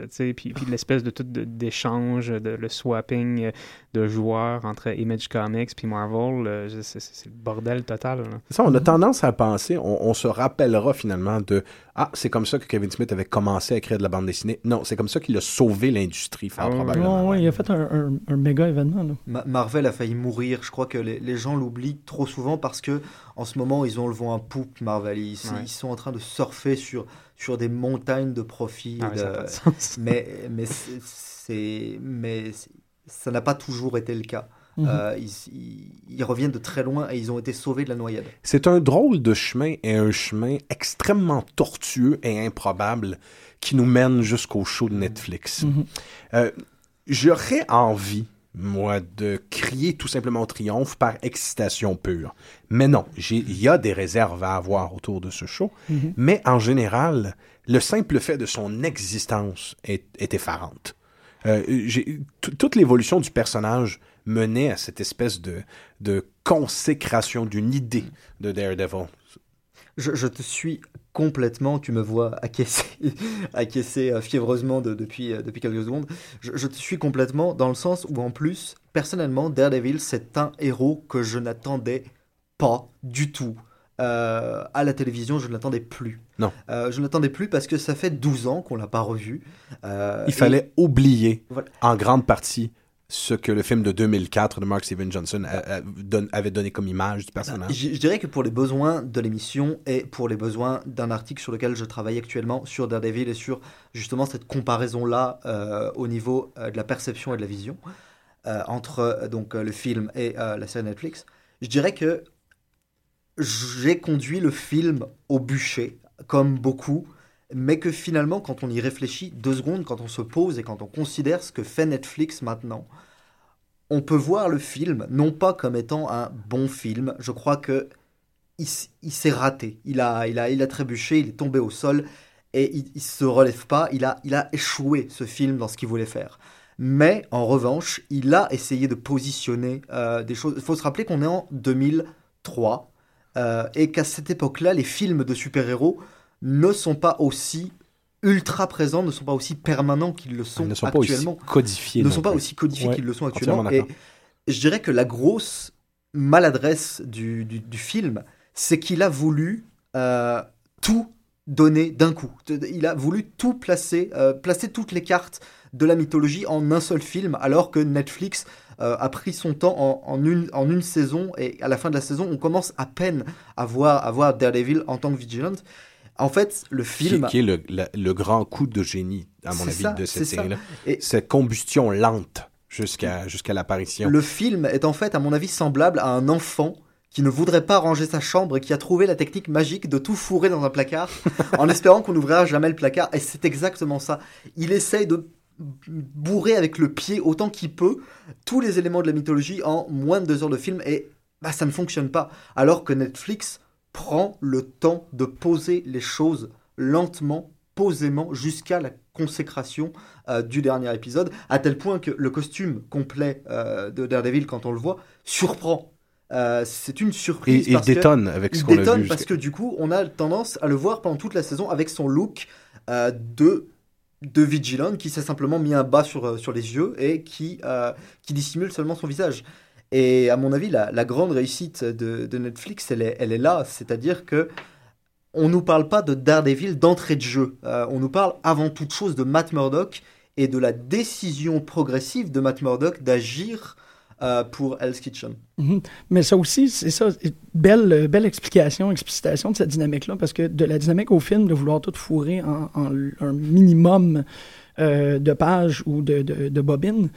sais, puis, puis l'espèce de tout d'échange, de, le swapping de joueurs entre Image Comics puis Marvel, c'est c'est le bordel total. là. Ça, on a tendance à penser, on, on se rappellera finalement de Ah, c'est comme ça que Kevin Smith avait commencé à écrire de la bande dessinée. Non, c'est comme ça qu'il a sauvé l'industrie, fort Ah probablement. Ouais, ouais, il a fait un, un- un méga événement. Là. Ma- Marvel a failli mourir. Je crois que les, les gens l'oublient trop souvent parce que en ce moment ils ont le vent à poupe Marvel. Ils, Ouais. ils sont en train de surfer sur sur des montagnes de profits. Ah de- mais mais mais ça n'a pas toujours été le cas. Mhm. Euh, ils, ils- ils reviennent de très loin et ils ont été sauvés de la noyade. C'est un drôle de chemin et un chemin extrêmement tortueux et improbable qui nous mène jusqu'au show de Netflix. Mhm. Euh, J'aurais envie, moi, de crier tout simplement au triomphe par excitation pure. Mais non, il y a des réserves à avoir autour de ce show. Mhm. Mais en général, le simple fait de son existence est, est effarante. Euh, toute l'évolution du personnage menait à cette espèce de, de consécration d'une idée de Daredevil. Je, je te suis complètement, tu me vois acquiescer, acquiescer euh, fiévreusement de- depuis, euh, depuis quelques secondes. Je, je te suis complètement dans le sens où, en plus, personnellement, Daredevil, c'est un héros que je n'attendais pas du tout. Euh, à la télévision, je ne l'attendais plus. Non. Euh, je ne l'attendais plus parce que ça fait 12 ans qu'on l'a pas revu. Euh, Il et- fallait oublier Voilà. en grande partie ce que le film de 2004 de Mark Steven Johnson avait donné comme image du personnage. Je, je dirais que pour les besoins de l'émission et pour les besoins d'un article sur lequel je travaille actuellement sur Daredevil et sur justement cette comparaison-là euh, au niveau euh, de la perception et de la vision euh, entre donc le film et la série Netflix, je dirais que j'ai conduit le film au bûcher, comme beaucoup, mais que finalement, quand on y réfléchit deux secondes, quand on se pose et quand on considère ce que fait Netflix maintenant, on peut voir le film non pas comme étant un bon film. Je crois que il, s'est raté. Il a, il a, il a trébuché, il est tombé au sol et il, il se relève pas. Il a, il a échoué ce film dans ce qu'il voulait faire. Mais en revanche, il a essayé de positionner euh, des choses. Il faut se rappeler qu'on est en 2003 euh, et qu'à cette époque-là, les films de super-héros ne sont pas aussi ultra présents, ne sont pas aussi permanents qu'ils le sont ne sont pas aussi actuellement codifiés. ne sont pas aussi codifiés Ouais, qu'ils le sont actuellement. Et je dirais que la grosse maladresse du, du- du film, c'est qu'il a voulu euh, tout donner d'un coup. Il a voulu tout placer, euh, placer toutes les cartes de la mythologie en un seul film, alors que Netflix euh, a pris son temps en, en une, en une saison, et à la fin de la saison, on commence à peine à voir, à voir Daredevil en tant que Vigilant. En fait, le Qui, film... qui est le, la- le grand coup de génie, à mon avis, ça, de cette série-là. Et- Cette combustion lente jusqu'à jusqu'à l'apparition. Le film est en fait, à mon avis, semblable à un enfant qui ne voudrait pas ranger sa chambre et qui a trouvé la technique magique de tout fourrer dans un placard en espérant qu'on n'ouvrira jamais le placard. Et c'est exactement ça. Il essaye de bourrer avec le pied autant qu'il peut tous les éléments de la mythologie en moins de deux heures de film et bah, ça ne fonctionne pas. Alors que Netflix prend le temps de poser les choses lentement, posément, jusqu'à la consécration euh, du dernier épisode, à tel point que le costume complet euh, de Daredevil, quand on le voit, surprend. Euh, c'est une surprise. il parce détonne avec ce qu'on a détonne vu. parce jusqu'à- que du coup, on a tendance à le voir pendant toute la saison avec son look de de Vigilant qui s'est simplement mis un bas sur, sur les yeux et qui, qui dissimule seulement son visage. Et à mon avis, la, grande réussite de, Netflix, elle est, là. C'est-à-dire que on nous parle pas de Daredevil d'entrée de jeu. Euh, on nous parle avant toute chose de Matt Murdock et de la décision progressive de Matt Murdock d'agir euh, pour Hell's Kitchen. Mhm. Mais ça aussi, c'est ça. Belle, belle explication, explicitation de cette dynamique-là, parce que de la dynamique au film, de vouloir tout fourrer en, un minimum euh, de pages ou de, de, de bobines,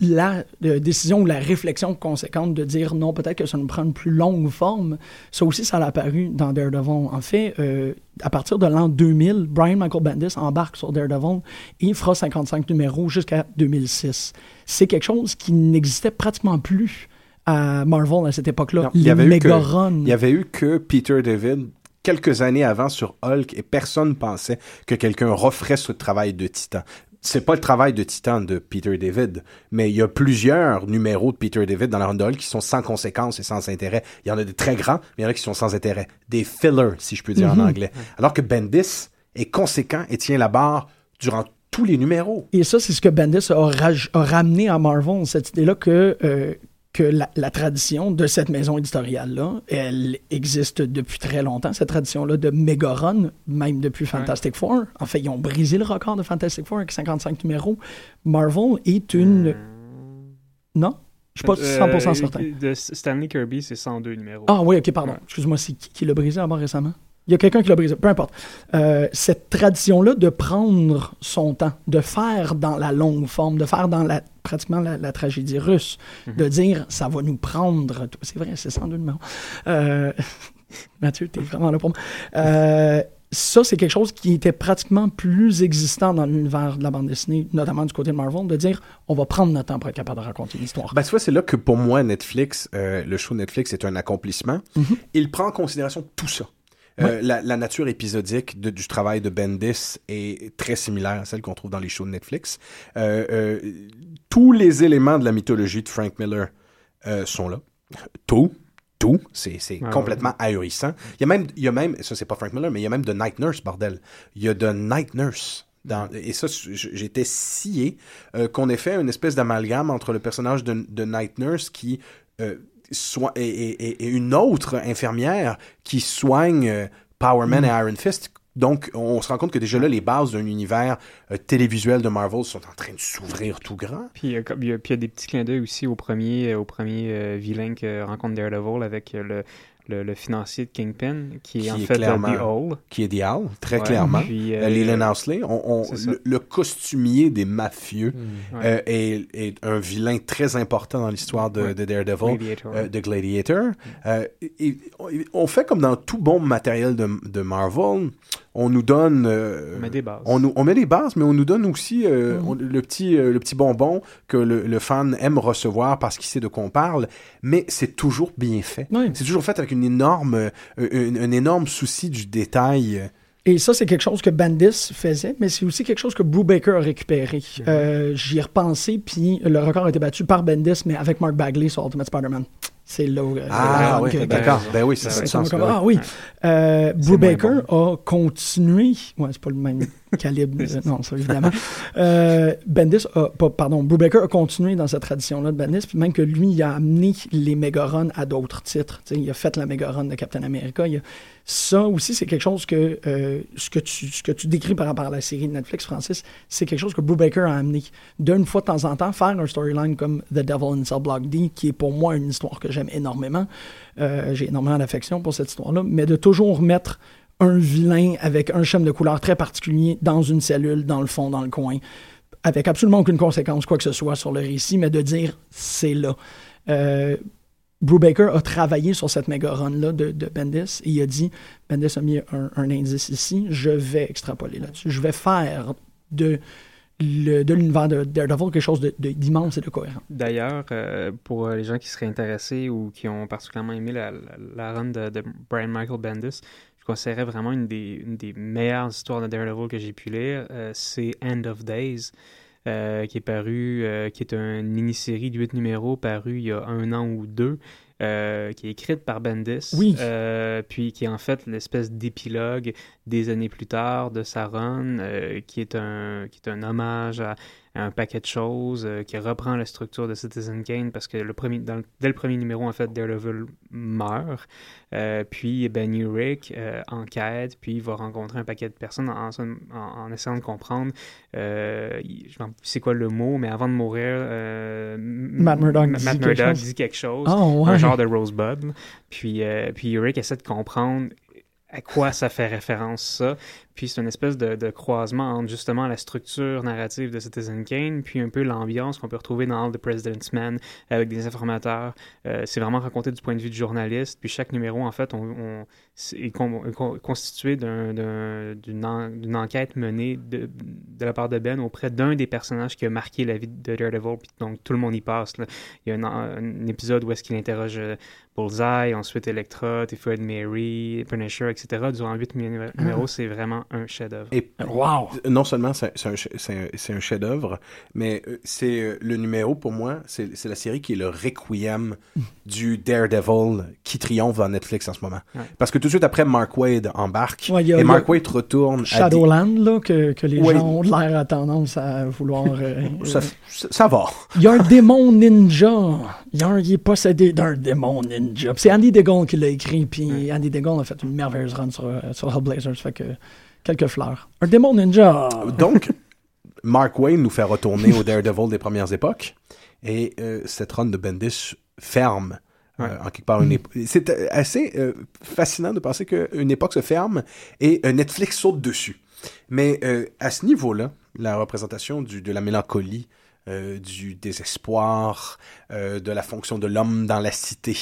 la euh, décision ou la réflexion conséquente de dire non, peut-être que ça nous prend une plus longue forme, ça aussi, ça l'a apparu dans Daredevil. En fait, euh, à partir de l'an 2000, Brian Michael Bendis embarque sur Daredevil et il fera 55 numéros jusqu'à 2006. C'est quelque chose qui n'existait pratiquement plus à Marvel à cette époque-là. Il y avait eu que-. Il y avait eu que Peter David quelques années avant sur Hulk et personne pensait que quelqu'un referait ce travail de titan. C'est pas le travail de titan de Peter David, mais il y a plusieurs numéros de Peter David dans la run de Hulk qui sont sans conséquence et sans intérêt. Il y en a des très grands, mais il y en a qui sont sans intérêt. Des fillers, si je peux dire Mhm. en anglais. Alors que Bendis est conséquent et tient la barre durant tous les numéros. Et ça, c'est ce que Bendis a ramené à Marvel, cette idée-là que euh, que la, la tradition de cette maison éditoriale-là, elle existe depuis très longtemps, cette tradition-là de méga-run, même depuis Fantastic Four. En fait, ils ont brisé le record de Fantastic Four avec 55 numéros. Marvel est une... Euh, Non? Je suis pas 100% euh, certain. De Stanley Kirby, c'est 102 numéros. Ah oui, ok, pardon. Ouais. Excuse-moi, c'est qui qui l'a brisé avant récemment? Il y a quelqu'un qui l'a brisé, peu importe. Euh, cette tradition-là de prendre son temps, de faire dans la longue forme, de faire dans la, pratiquement la, la tragédie russe, de dire ça va nous prendre. C'est vrai, c'est 102 numéros. Euh, Mathieu, t'es vraiment là pour moi. Euh, ça, c'est quelque chose qui était pratiquement plus existant dans l'univers de la bande dessinée, notamment du côté de Marvel, de dire on va prendre notre temps pour être capable de raconter une histoire. Ben, tu vois, c'est là que pour moi, Netflix, euh, le show Netflix est un accomplissement. Il prend en considération tout ça. Euh, la, la nature épisodique de- du travail de Bendis est très similaire à celle qu'on trouve dans les shows de Netflix. Euh, euh, tous les éléments de la mythologie de Frank Miller sont là. Tout. Tout. C'est ouais. complètement ahurissant. Il y a même, il y a même, ça c'est pas Frank Miller, mais il y a même The Night Nurse, bordel. Il y a The Night Nurse. Dans, et ça, j'étais scié euh, qu'on ait fait une espèce d'amalgame entre le personnage de, de Night Nurse qui euh, et, et- et- et une autre infirmière qui soigne euh, Power Man et Iron Fist. Donc, on se rend compte que déjà là, les bases d'un univers euh, télévisuel de Marvel sont en train de s'ouvrir tout grand. Puis il y, a, y des petits clins d'œil aussi au premier, euh, au premier euh, vilain que rencontre Daredevil avec euh, le, le, le financier de Kingpin, qui est Qui en est fait clairement- The Hole. qui est The Owl, très Ouais. clairement. Puis, Euh, euh, Leland Housley, on, on- c'est ça. le, le costumier des mafieux. Ouais. euh, est, est un vilain très important dans l'histoire de, Ouais. de Daredevil. Gladiator. euh, de Gladiator. Euh, et- et on- on fait comme dans tout bon matériel de, de Marvel, on nous donne... euh, On met des bases. on, nous- on met des bases, mais on nous donne aussi euh, Mhm. on- le, petit, euh, le petit bonbon que le, le fan aime recevoir parce qu'il sait de quoi on parle, mais c'est toujours bien fait. C'est toujours fait avec une énorme, euh, un, énorme souci du détail. Et ça, c'est quelque chose que Bendis faisait, mais c'est aussi quelque chose que Brubaker a récupéré. Euh, J'y ai repensé, puis le record a été battu par Bendis, mais avec Mark Bagley sur Ultimate Spider-Man. C'est là où... euh, Ah, oui, que- d'accord. Ben oui, ça du sens. comme, ben oui. ah oui. Euh, Brubaker a continué. Ouais, c'est pas le même calibre. euh, non, ça évidemment. Euh, Bendis a, pas- pardon, Brubaker a continué dans cette tradition-là de Bendis, puis même que lui, il a amené les méga runs à d'autres titres. Il a fait la méga run de Captain America. il a- Ça aussi, c'est quelque chose que euh, ce que tu ce que tu décris par rapport à la série de Netflix, Francis, c'est quelque chose que Brubaker a amené. D'une fois de temps en temps, faire un storyline comme The Devil in Cell Block D, qui est pour moi une histoire que j'aime énormément. Euh, J'ai énormément d'affection pour cette histoire-là, mais de toujours mettre un vilain avec un schème de couleur très particulier dans une cellule, dans le fond, dans le coin, avec absolument aucune conséquence, quoi que ce soit, sur le récit, mais de dire c'est là. Euh, Brubaker a travaillé sur cette méga run-là de, Bendis et il a dit Bendis a mis un, indice ici, je vais extrapoler là-dessus. Je vais faire de, de l'univers de Daredevil quelque chose d'immense et de cohérent. D'ailleurs, euh, pour euh, les gens qui seraient intéressés ou qui ont particulièrement aimé la, run de Brian Michael Bendis, je considérais vraiment une des, une des meilleures histoires de Daredevil que j'ai pu lire. Euh, c'est End of Days, euh, qui est paru, euh, qui est une mini-série de 8 numéros paru il y a un an ou deux. euh, qui est écrite par Bendis, Oui. euh, puis qui est en fait l'espèce d'épilogue des années plus tard de sa run, euh, qui, est un, qui est un hommage à un paquet de choses, euh, qui reprend la structure de Citizen Kane, parce que le premier, dans dès le premier numéro, en fait, Daredevil meurt, euh, puis Ben Urich euh, enquête, puis il va rencontrer un paquet de personnes en, en- en essayant de comprendre, c'est quoi le mot, mais avant de mourir, Matt Murdock dit quelque dit quelque chose Ah, ouais. un genre de Rosebud. Puis, puis Eric essaie de comprendre à quoi ça fait référence ça. Puis c'est une espèce de, de croisement entre justement la structure narrative de Citizen Kane, puis un peu l'ambiance qu'on peut retrouver dans the President's Men avec des informateurs. Euh, c'est vraiment raconté du point de vue du journaliste. Puis chaque numéro, en fait, on, est, con- est con- constitué d'un- d'un- d'une d'une enquête menée de, de la part de Ben auprès d'un des personnages qui a marqué la vie de Daredevil. Puis donc tout le monde y passe. Il y a un, un épisode où est-ce qu'il interroge euh, Bullseye, ensuite Electra, Typhoid Mary, Punisher, etc. Durant huit numé- numéros, c'est vraiment un chef-d'œuvre. Et Wow! non seulement c'est un, chef-d'œuvre, mais euh, c'est euh, le numéro pour moi, c'est la série qui est le requiem du Daredevil qui triomphe dans Netflix en ce moment. Ouais. Parce que tout de suite après, Mark Wade embarque Ouais, a- et Mark Wade retourne à Shadowland, là, que, que les gens ont l'air à tendance à vouloir. euh, ça va. Il y a un démon ninja. Il, a un- il est possédé d'un démon ninja. C'est Andy Degon qui l'a écrit, puis Andy Degon a fait une merveilleuse run sur, euh, sur Hellblazers. Fait que quelques fleurs. Un démon ninja! Donc, Mark Wayne nous fait retourner au Daredevil des premières époques. Et euh, cette run de Bendis ferme. euh, en quelque part, une c'est assez euh, fascinant de penser qu'une époque se ferme et Netflix saute dessus. Mais à ce niveau-là, la représentation du, de la mélancolie, euh, du désespoir, euh, de la fonction de l'homme dans la cité,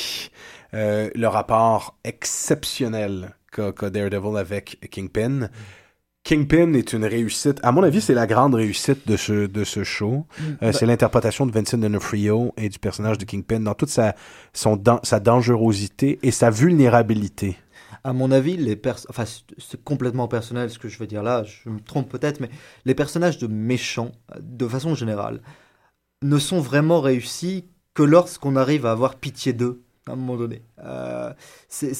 euh, le rapport exceptionnel qu'a qu'a Daredevil avec Kingpin. Kingpin est une réussite. À mon avis, c'est la grande réussite de ce, de ce show. Euh, c'est l'interprétation de Vincent D'Onofrio et du personnage de Kingpin dans toute sa, son sa dangerosité et sa vulnérabilité. À mon avis, les pers- enfin, c'est- complètement personnel ce que je veux dire là, je me trompe peut-être, mais les personnages de méchants, de façon générale, ne sont vraiment réussis que lorsqu'on arrive à avoir pitié d'eux, à un moment donné. Euh, c'est,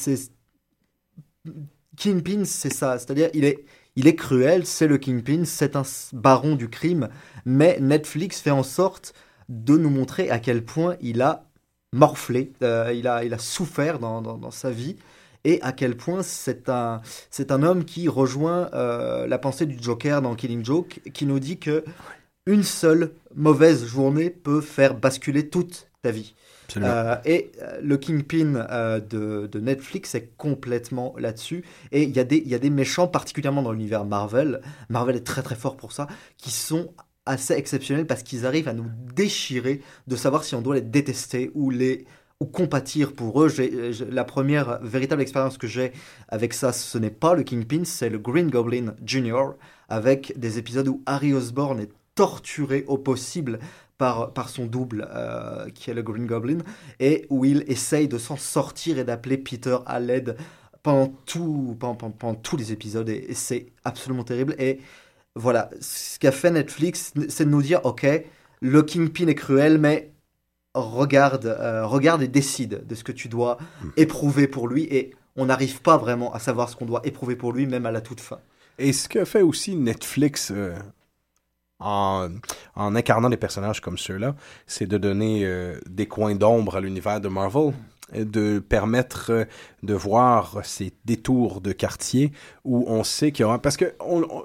Kingpin, c'est ça, c'est-à-dire il est, il est cruel, c'est le Kingpin, c'est un baron du crime, mais Netflix fait en sorte de nous montrer à quel point il a morflé, euh, il, a, il a souffert dans- dans sa vie, et à quel point c'est un, c'est un homme qui rejoint euh, la pensée du Joker dans Killing Joke, qui nous dit que une seule mauvaise journée peut faire basculer toute ta vie. Euh, et euh, le Kingpin euh, de, de Netflix est complètement là-dessus. Et il y, a des- il y a des méchants, particulièrement dans l'univers Marvel, Marvel est très très fort pour ça, qui sont assez exceptionnels parce qu'ils arrivent à nous déchirer de savoir si on doit les détester ou les compatir pour eux. J'ai- la première véritable expérience que j'ai avec ça, ce n'est pas le Kingpin, c'est le Green Goblin Jr. avec des épisodes où Harry Osborn est torturé au possible par, par son double, euh, qui est le Green Goblin, et où il essaye de s'en sortir et d'appeler Peter à l'aide pendant, tout, pendant tous les épisodes, et, et c'est absolument terrible. Et voilà, ce qu'a fait Netflix, c'est de nous dire, ok, le Kingpin est cruel, mais regarde, euh, regarde et décide de ce que tu dois éprouver pour lui, et on n'arrive pas vraiment à savoir ce qu'on doit éprouver pour lui, même à la toute fin. Et ce que fait aussi Netflix euh, en, en incarnant des personnages comme ceux-là, c'est de donner euh, des coins d'ombre à l'univers de Marvel, et de permettre de voir ces détours de quartier où on sait qu'il y aura... Parce que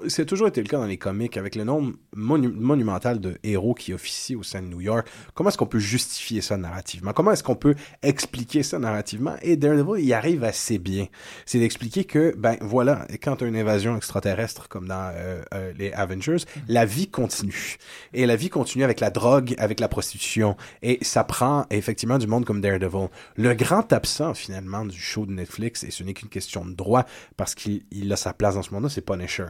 c'est toujours été le cas dans les comics, avec le nombre monu- monumental de héros qui officient au sein de New York. Comment est-ce qu'on peut justifier ça narrativement? Comment est-ce qu'on peut expliquer ça narrativement? Et Daredevil y arrive assez bien. C'est d'expliquer que, ben voilà, quand une invasion extraterrestre comme dans euh, euh, les Avengers, la vie continue. Et la vie continue avec la drogue, avec la prostitution. Et ça prend effectivement du monde comme Daredevil. Le grand absent finalement du show Netflix, et ce n'est qu'une question de droit, parce qu'il il a sa place dans ce monde-là, c'est Punisher.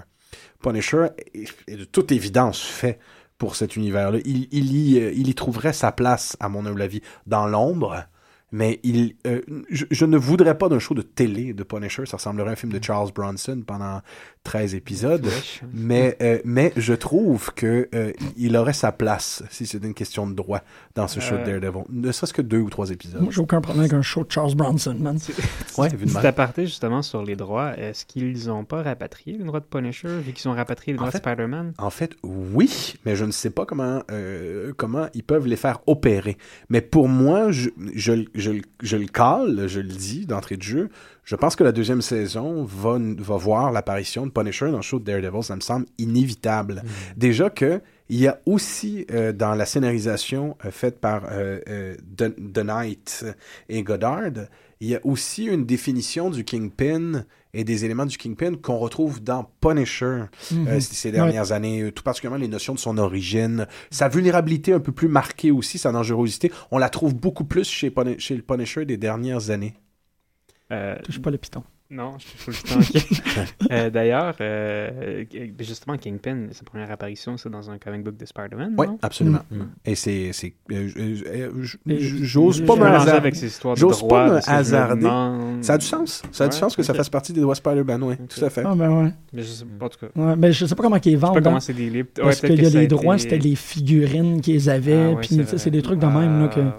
Punisher est, est de toute évidence fait pour cet univers-là. Il, il, y, euh, il y trouverait sa place, à mon humble avis, dans l'ombre. Mais il, euh, je, je ne voudrais pas d'un show de télé de Punisher. Ça ressemblerait à un film de Charles Bronson pendant 13 épisodes. Flash. Mais, euh, mais je trouve que euh, il aurait sa place, si c'était une question de droit, dans ce show de Euh. Daredevil. Ne serait-ce que deux ou trois épisodes. Moi, j'ai aucun problème avec un show de Charles Bronson, man. Ouais, même. aparté justement sur les droits, est-ce qu'ils n'ont pas rapatrié les droits de Punisher vu qu'ils ont rapatrié les En droits fait- de Spider-Man? En fait, oui, mais je ne sais pas comment, euh, comment ils peuvent les faire opérer. Mais pour moi, je, je, je, je le cale, je le dis d'entrée de jeu, je pense que la deuxième saison va, va voir l'apparition de Punisher dans le show de Daredevil. Ça me semble inévitable. Déjà que il y a aussi euh, dans la scénarisation euh, faite par euh, euh, The, The Knight et Goddard, il y a aussi une définition du Kingpin et des éléments du Kingpin qu'on retrouve dans Punisher Mhm. euh, c- ces dernières années, euh, tout particulièrement les notions de son origine, sa vulnérabilité un peu plus marquée aussi, sa dangerosité, on la trouve beaucoup plus chez, le Punisher des dernières années. Euh, Touche pas le piston. Non, je suis tout le temps ok. Euh, D'ailleurs, euh, justement, Kingpin, sa première apparition, c'est dans un comic book de Spider-Man. Oui, absolument. Mm. Et c'est... euh, euh, J'ose pas me hasarder. avec ces histoires de J'ose pas me hasarder. demande- Ça a du sens. Ça a du sens que ça fasse partie des droits Spider-Man, oui, tout à fait. Ah, ben ouais. Mais je sais pas, en tout cas. ouais. Mais je sais pas comment ils Je sais vendent. pas hein, comment c'est des livres. Ouais, parce qu'il y a les été- droits, c'était les figurines qu'ils avaient. Ah ouais, puis, c'est des trucs de même. Là, que, Ah,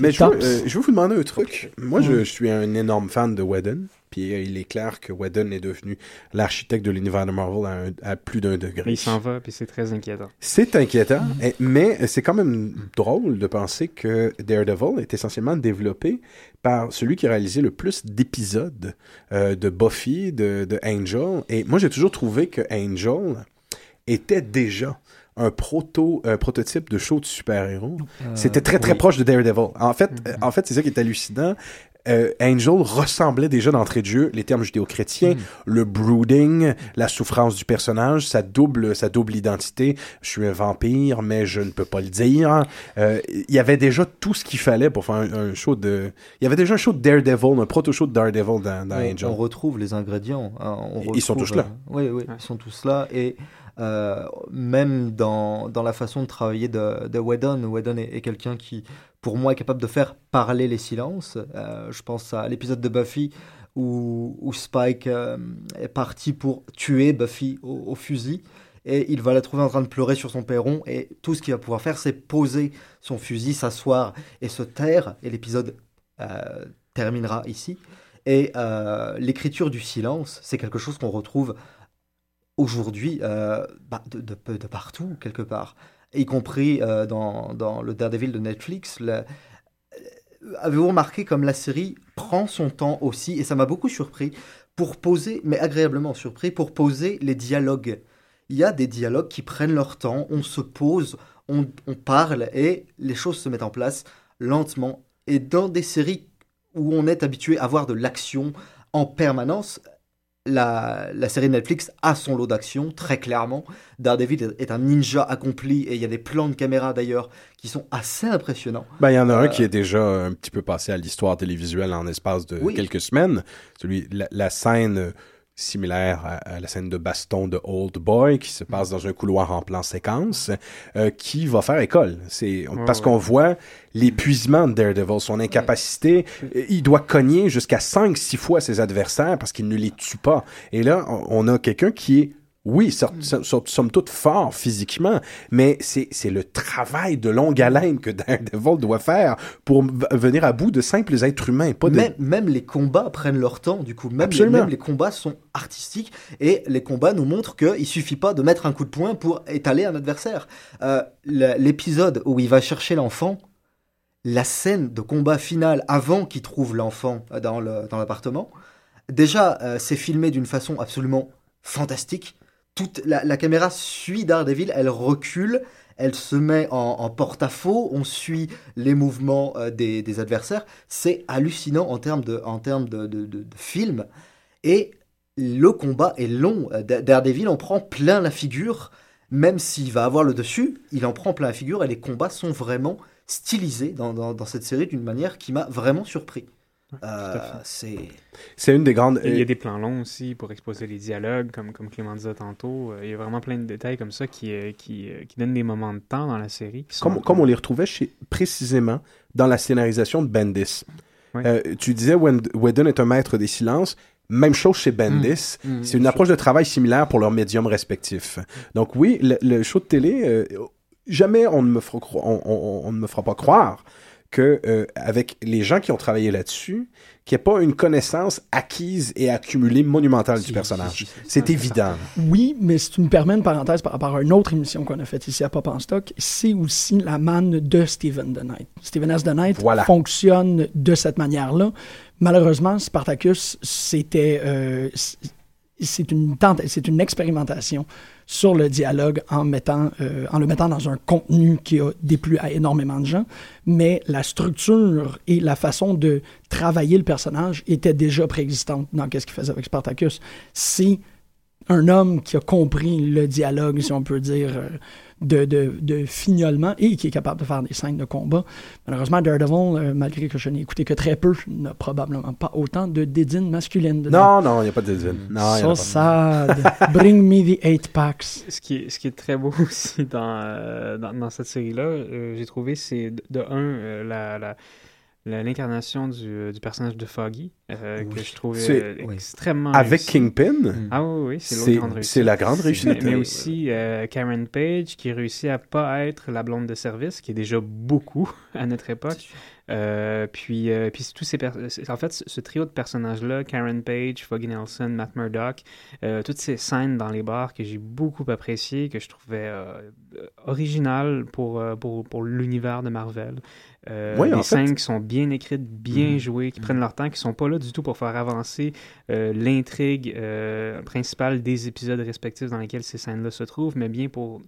Mais je veux, tops. euh, je veux vous demander un truc. Moi, je suis un énorme fan de Whedon. Puis euh, il est clair que Whedon est devenu l'architecte de l'univers de Marvel à, un- à plus d'un degré. Il s'en va, puis c'est très inquiétant. C'est inquiétant, mais c'est quand même drôle de penser que Daredevil est essentiellement développé par celui qui a réalisé le plus d'épisodes euh, de Buffy, de, de Angel. Et moi, j'ai toujours trouvé que Angel était déjà un proto un prototype de show de super-héros. C'était très très oui. proche de Daredevil. En fait, euh, en fait, c'est ça qui est hallucinant. Euh, Angel ressemblait déjà d'entrée de jeu les termes judéo-chrétiens, le brooding, la souffrance du personnage, sa double sa double identité. Je suis un vampire, mais je ne peux pas le dire. Euh, Il y avait déjà tout ce qu'il fallait pour faire un, un show de. Il y avait déjà un show de Daredevil, un proto-show de Daredevil dans, dans on, Angel. on retrouve les ingrédients. hein, on Ils sont tous là. euh, oui, oui, ils sont tous là. Et euh, même dans, dans la façon de travailler de, de Whedon, Whedon est, est quelqu'un qui, pour moi, est capable de faire parler les silences. Euh, je pense à l'épisode de Buffy où, Spike euh, est parti pour tuer Buffy au, fusil. Et il va la trouver en train de pleurer sur son perron. Et tout ce qu'il va pouvoir faire, c'est poser son fusil, s'asseoir et se taire. Et l'épisode euh, terminera ici. Et l'écriture du silence, c'est quelque chose qu'on retrouve aujourd'hui bah, de partout, quelque part. Y compris euh, dans, dans le Daredevil de Netflix. Euh, Avez-vous remarqué comme la série prend son temps aussi, et ça m'a beaucoup surpris, pour poser, mais agréablement surpris, pour poser les dialogues. Il y a des dialogues qui prennent leur temps, on se pose, on, on parle, et les choses se mettent en place lentement. Et dans des séries où on est habitué à voir de l'action en permanence, la, la série Netflix a son lot d'action, très clairement. Daredevil est- un ninja accompli et il y a des plans de caméra d'ailleurs qui sont assez impressionnants. Ben, il y en a un Euh, qui est déjà un petit peu passé à l'histoire télévisuelle en espace de Oui. quelques semaines. Celui, la, la scène similaire à, à la scène de baston de Old Boy qui se passe dans un couloir en plan séquence, euh, qui va faire école. C'est Ouais, parce ouais. qu'on voit l'épuisement de Daredevil, son incapacité. Il doit cogner jusqu'à 5-6 fois ses adversaires parce qu'il ne les tue pas. Et là, on on a quelqu'un qui est oui, so- somme toute fort physiquement, mais c'est le travail de longue haleine que Daredevil doit faire pour venir à bout de simples êtres humains, pas de... Même, même les combats prennent leur temps, du coup. Même les, Absolument. même les combats sont artistiques et les combats nous montrent qu'il suffit pas de mettre un coup de poing pour étaler un adversaire. Euh, L'épisode où il va chercher l'enfant, la scène de combat final avant qu'il trouve l'enfant euh, dans le- dans l'appartement, déjà, euh, c'est filmé d'une façon absolument fantastique. Toute la, caméra suit Daredevil, elle recule, elle se met en, porte-à-faux, on suit les mouvements euh, des, adversaires. C'est hallucinant en termes de, film. Et le combat est long. Euh, Da- Daredevil en prend plein la figure, même s'il va avoir le dessus, il en prend plein la figure et les combats sont vraiment stylisés dans cette série d'une manière qui m'a vraiment surpris. Euh, c'est C'est une des grandes... Il y euh, a des plans longs aussi pour exposer les dialogues, comme, comme Clément disait tantôt. Euh, Il y a vraiment plein de détails comme ça qui, euh, qui, euh, qui donnent des moments de temps dans la série. comme, comme on les retrouvait chez, précisément dans la scénarisation de Bendis. Oui. Euh, tu disais Whedon est un maître des silences. Même chose chez Bendis. Mm. C'est une approche de travail similaire pour leurs médiums respectifs. Donc oui, le, le show de télé, euh, jamais on ne me fera, cro- on, on- on ne me fera pas croire que euh, avec les gens qui ont travaillé là-dessus, qu'il n'y ait pas une connaissance acquise et accumulée monumentale du personnage. C'est évident. Oui, mais si tu me permets une parenthèse par rapport à une autre émission qu'on a faite ici à Pop en Stock, c'est aussi la manne de Steven The Knight. Steven S. The Knight Voilà. fonctionne de cette manière-là. Malheureusement, Spartacus, c'était euh, c'est une tente- une expérimentation sur le dialogue en mettant euh, en le mettant dans un contenu qui a déplu à énormément de gens, mais la structure et la façon de travailler le personnage était déjà préexistante dans qu'est-ce qu'il faisait avec Spartacus. C'est un homme qui a compris le dialogue, si on peut dire, euh, de, de, de fignolement et qui est capable de faire des scènes de combat. Malheureusement, Daredevil, euh, malgré que je n'ai écouté que très peu, n'a probablement pas autant de dédines masculines dedans. Non, non, il n'y a pas de. Non, y en a So pas. sad. Bring me the eight packs. Ce qui, est, ce qui est très beau aussi dans, euh, dans, dans cette série-là, euh, j'ai trouvé, c'est de, de un, euh, la- l'incarnation du, euh, du personnage de Foggy, euh, que je trouvais C'est- euh, oui. extrêmement Avec réussi. Kingpin, Mm. Ah oui, oui, c'est l'autre c'est grande réussite. c'est la grande réussite. Mais, mais Oui. aussi euh, Karen Page qui réussit à pas être la blonde de service, qui est déjà beaucoup à notre époque. Euh, puis, euh, puis tous ces en fait, ce, trio de personnages-là, Karen Page, Foggy Nelson, Matt Murdock, euh, toutes ces scènes dans les bars que j'ai beaucoup appréciées, que je trouvais originales pour, pour, pour l'univers de Marvel. Euh, les scènes qui sont bien écrites, bien mhm. jouées, qui prennent leur temps, qui sont pas là du tout pour faire avancer l'intrigue principale des épisodes respectifs dans lesquels ces scènes-là se trouvent, mais bien pour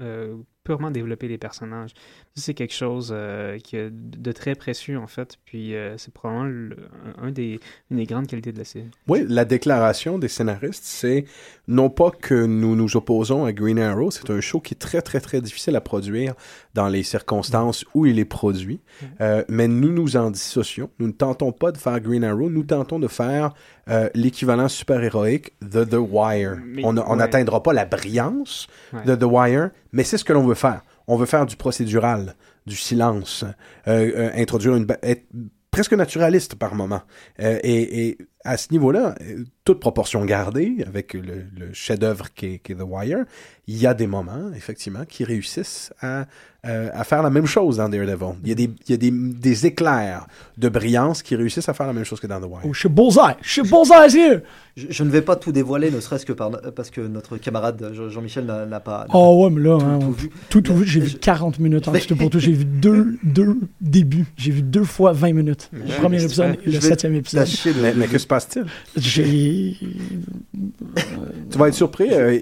purement développer les personnages. C'est quelque chose euh, qui est de très précieux, en fait. Puis euh, c'est probablement un des, une des grandes qualités de la série. Oui, la déclaration des scénaristes, c'est non pas que nous nous opposons à Green Arrow, c'est un show qui est très, très, très difficile à produire dans les circonstances où il est produit, euh, mais nous nous en dissocions. Nous ne tentons pas de faire Green Arrow, nous tentons de faire l'équivalent super-héroïque de The Wire. on n'atteindra pas la brillance de The Wire, mais c'est ce que l'on veut faire. On veut faire du procédural, du silence, euh, euh, introduire une... être presque naturaliste par moment. Euh, et, à ce niveau-là, toute proportion gardée, avec le, chef-d'œuvre qui, est The Wire, il y a des moments, effectivement, qui réussissent à euh, à faire la même chose dans Daredevil. Il y a, des, il y a des, des, éclairs de brillance qui réussissent à faire la même chose que dans The Wire. Oh, je suis bullseye! Je suis bullseye je, je, ne vais pas tout dévoiler, ne serait-ce que par, parce que notre camarade Jean-Michel n'a pas. Oh ouais, mais là, tout, tout, vu. J'ai vu 40 minutes en tout pour tout. J'ai vu deux, deux débuts. J'ai vu deux fois 20 minutes. Le premier épisode et le septième épisode. Mais, mais, que se passe-t-il? J'ai. tu vas être surpris. Euh,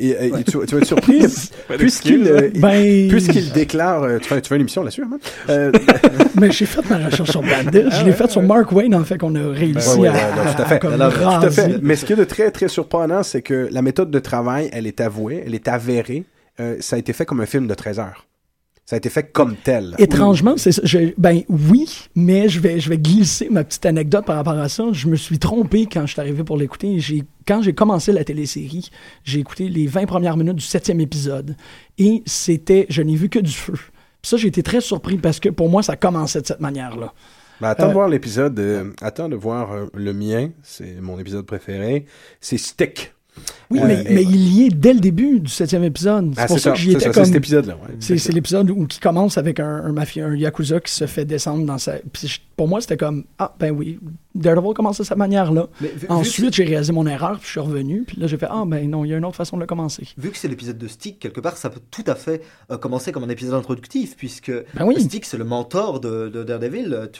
tu, vas être surpris puisqu'il euh, ben... puisqu'il déclare tu fais, tu fais une émission là-dessus, hein? euh... Mais j'ai fait ma recherche sur Bandit. je l'ai fait sur Mark Wayne, en fait, qu'on a réussi à, tout à fait. tout à fait. Mais ce qui est de très, très surprenant, c'est que la méthode de travail, elle est avouée, elle est avérée. Euh, ça a été fait comme un film de 13 heures. Ça a été fait comme tel. Étrangement, c'est ben oui, mais je vais, je vais glisser ma petite anecdote par rapport à ça. Je me suis trompé quand je suis arrivé pour l'écouter. Quand j'ai commencé la télésérie, j'ai écouté les 20 premières minutes du septième épisode et c'était, je n'ai vu que du feu. ça, j'ai été très surpris parce que pour moi, ça commençait de cette manière-là. Ben, attends de euh, voir l'épisode. attends de voir euh, le mien. C'est mon épisode préféré. C'est Stick. Oui, mais, mais, il y est dès le début du septième épisode. C'est ah, pour ça, que j'y étais comme... C'est cet épisode-là, C'est l'épisode où qui commence avec un, un un yakuza qui se fait descendre dans sa... Puis pour moi, c'était comme, ah, ben oui, Daredevil commence de cette manière-là. Ensuite, j'ai réalisé mon erreur, puis je suis revenu, puis là, j'ai fait Ah, ben non, il y a une autre façon de le commencer. Vu que c'est l'épisode de Stick, quelque part, ça peut tout à fait euh, commencer comme un épisode introductif, puisque ben Stick, c'est le mentor de, Daredevil.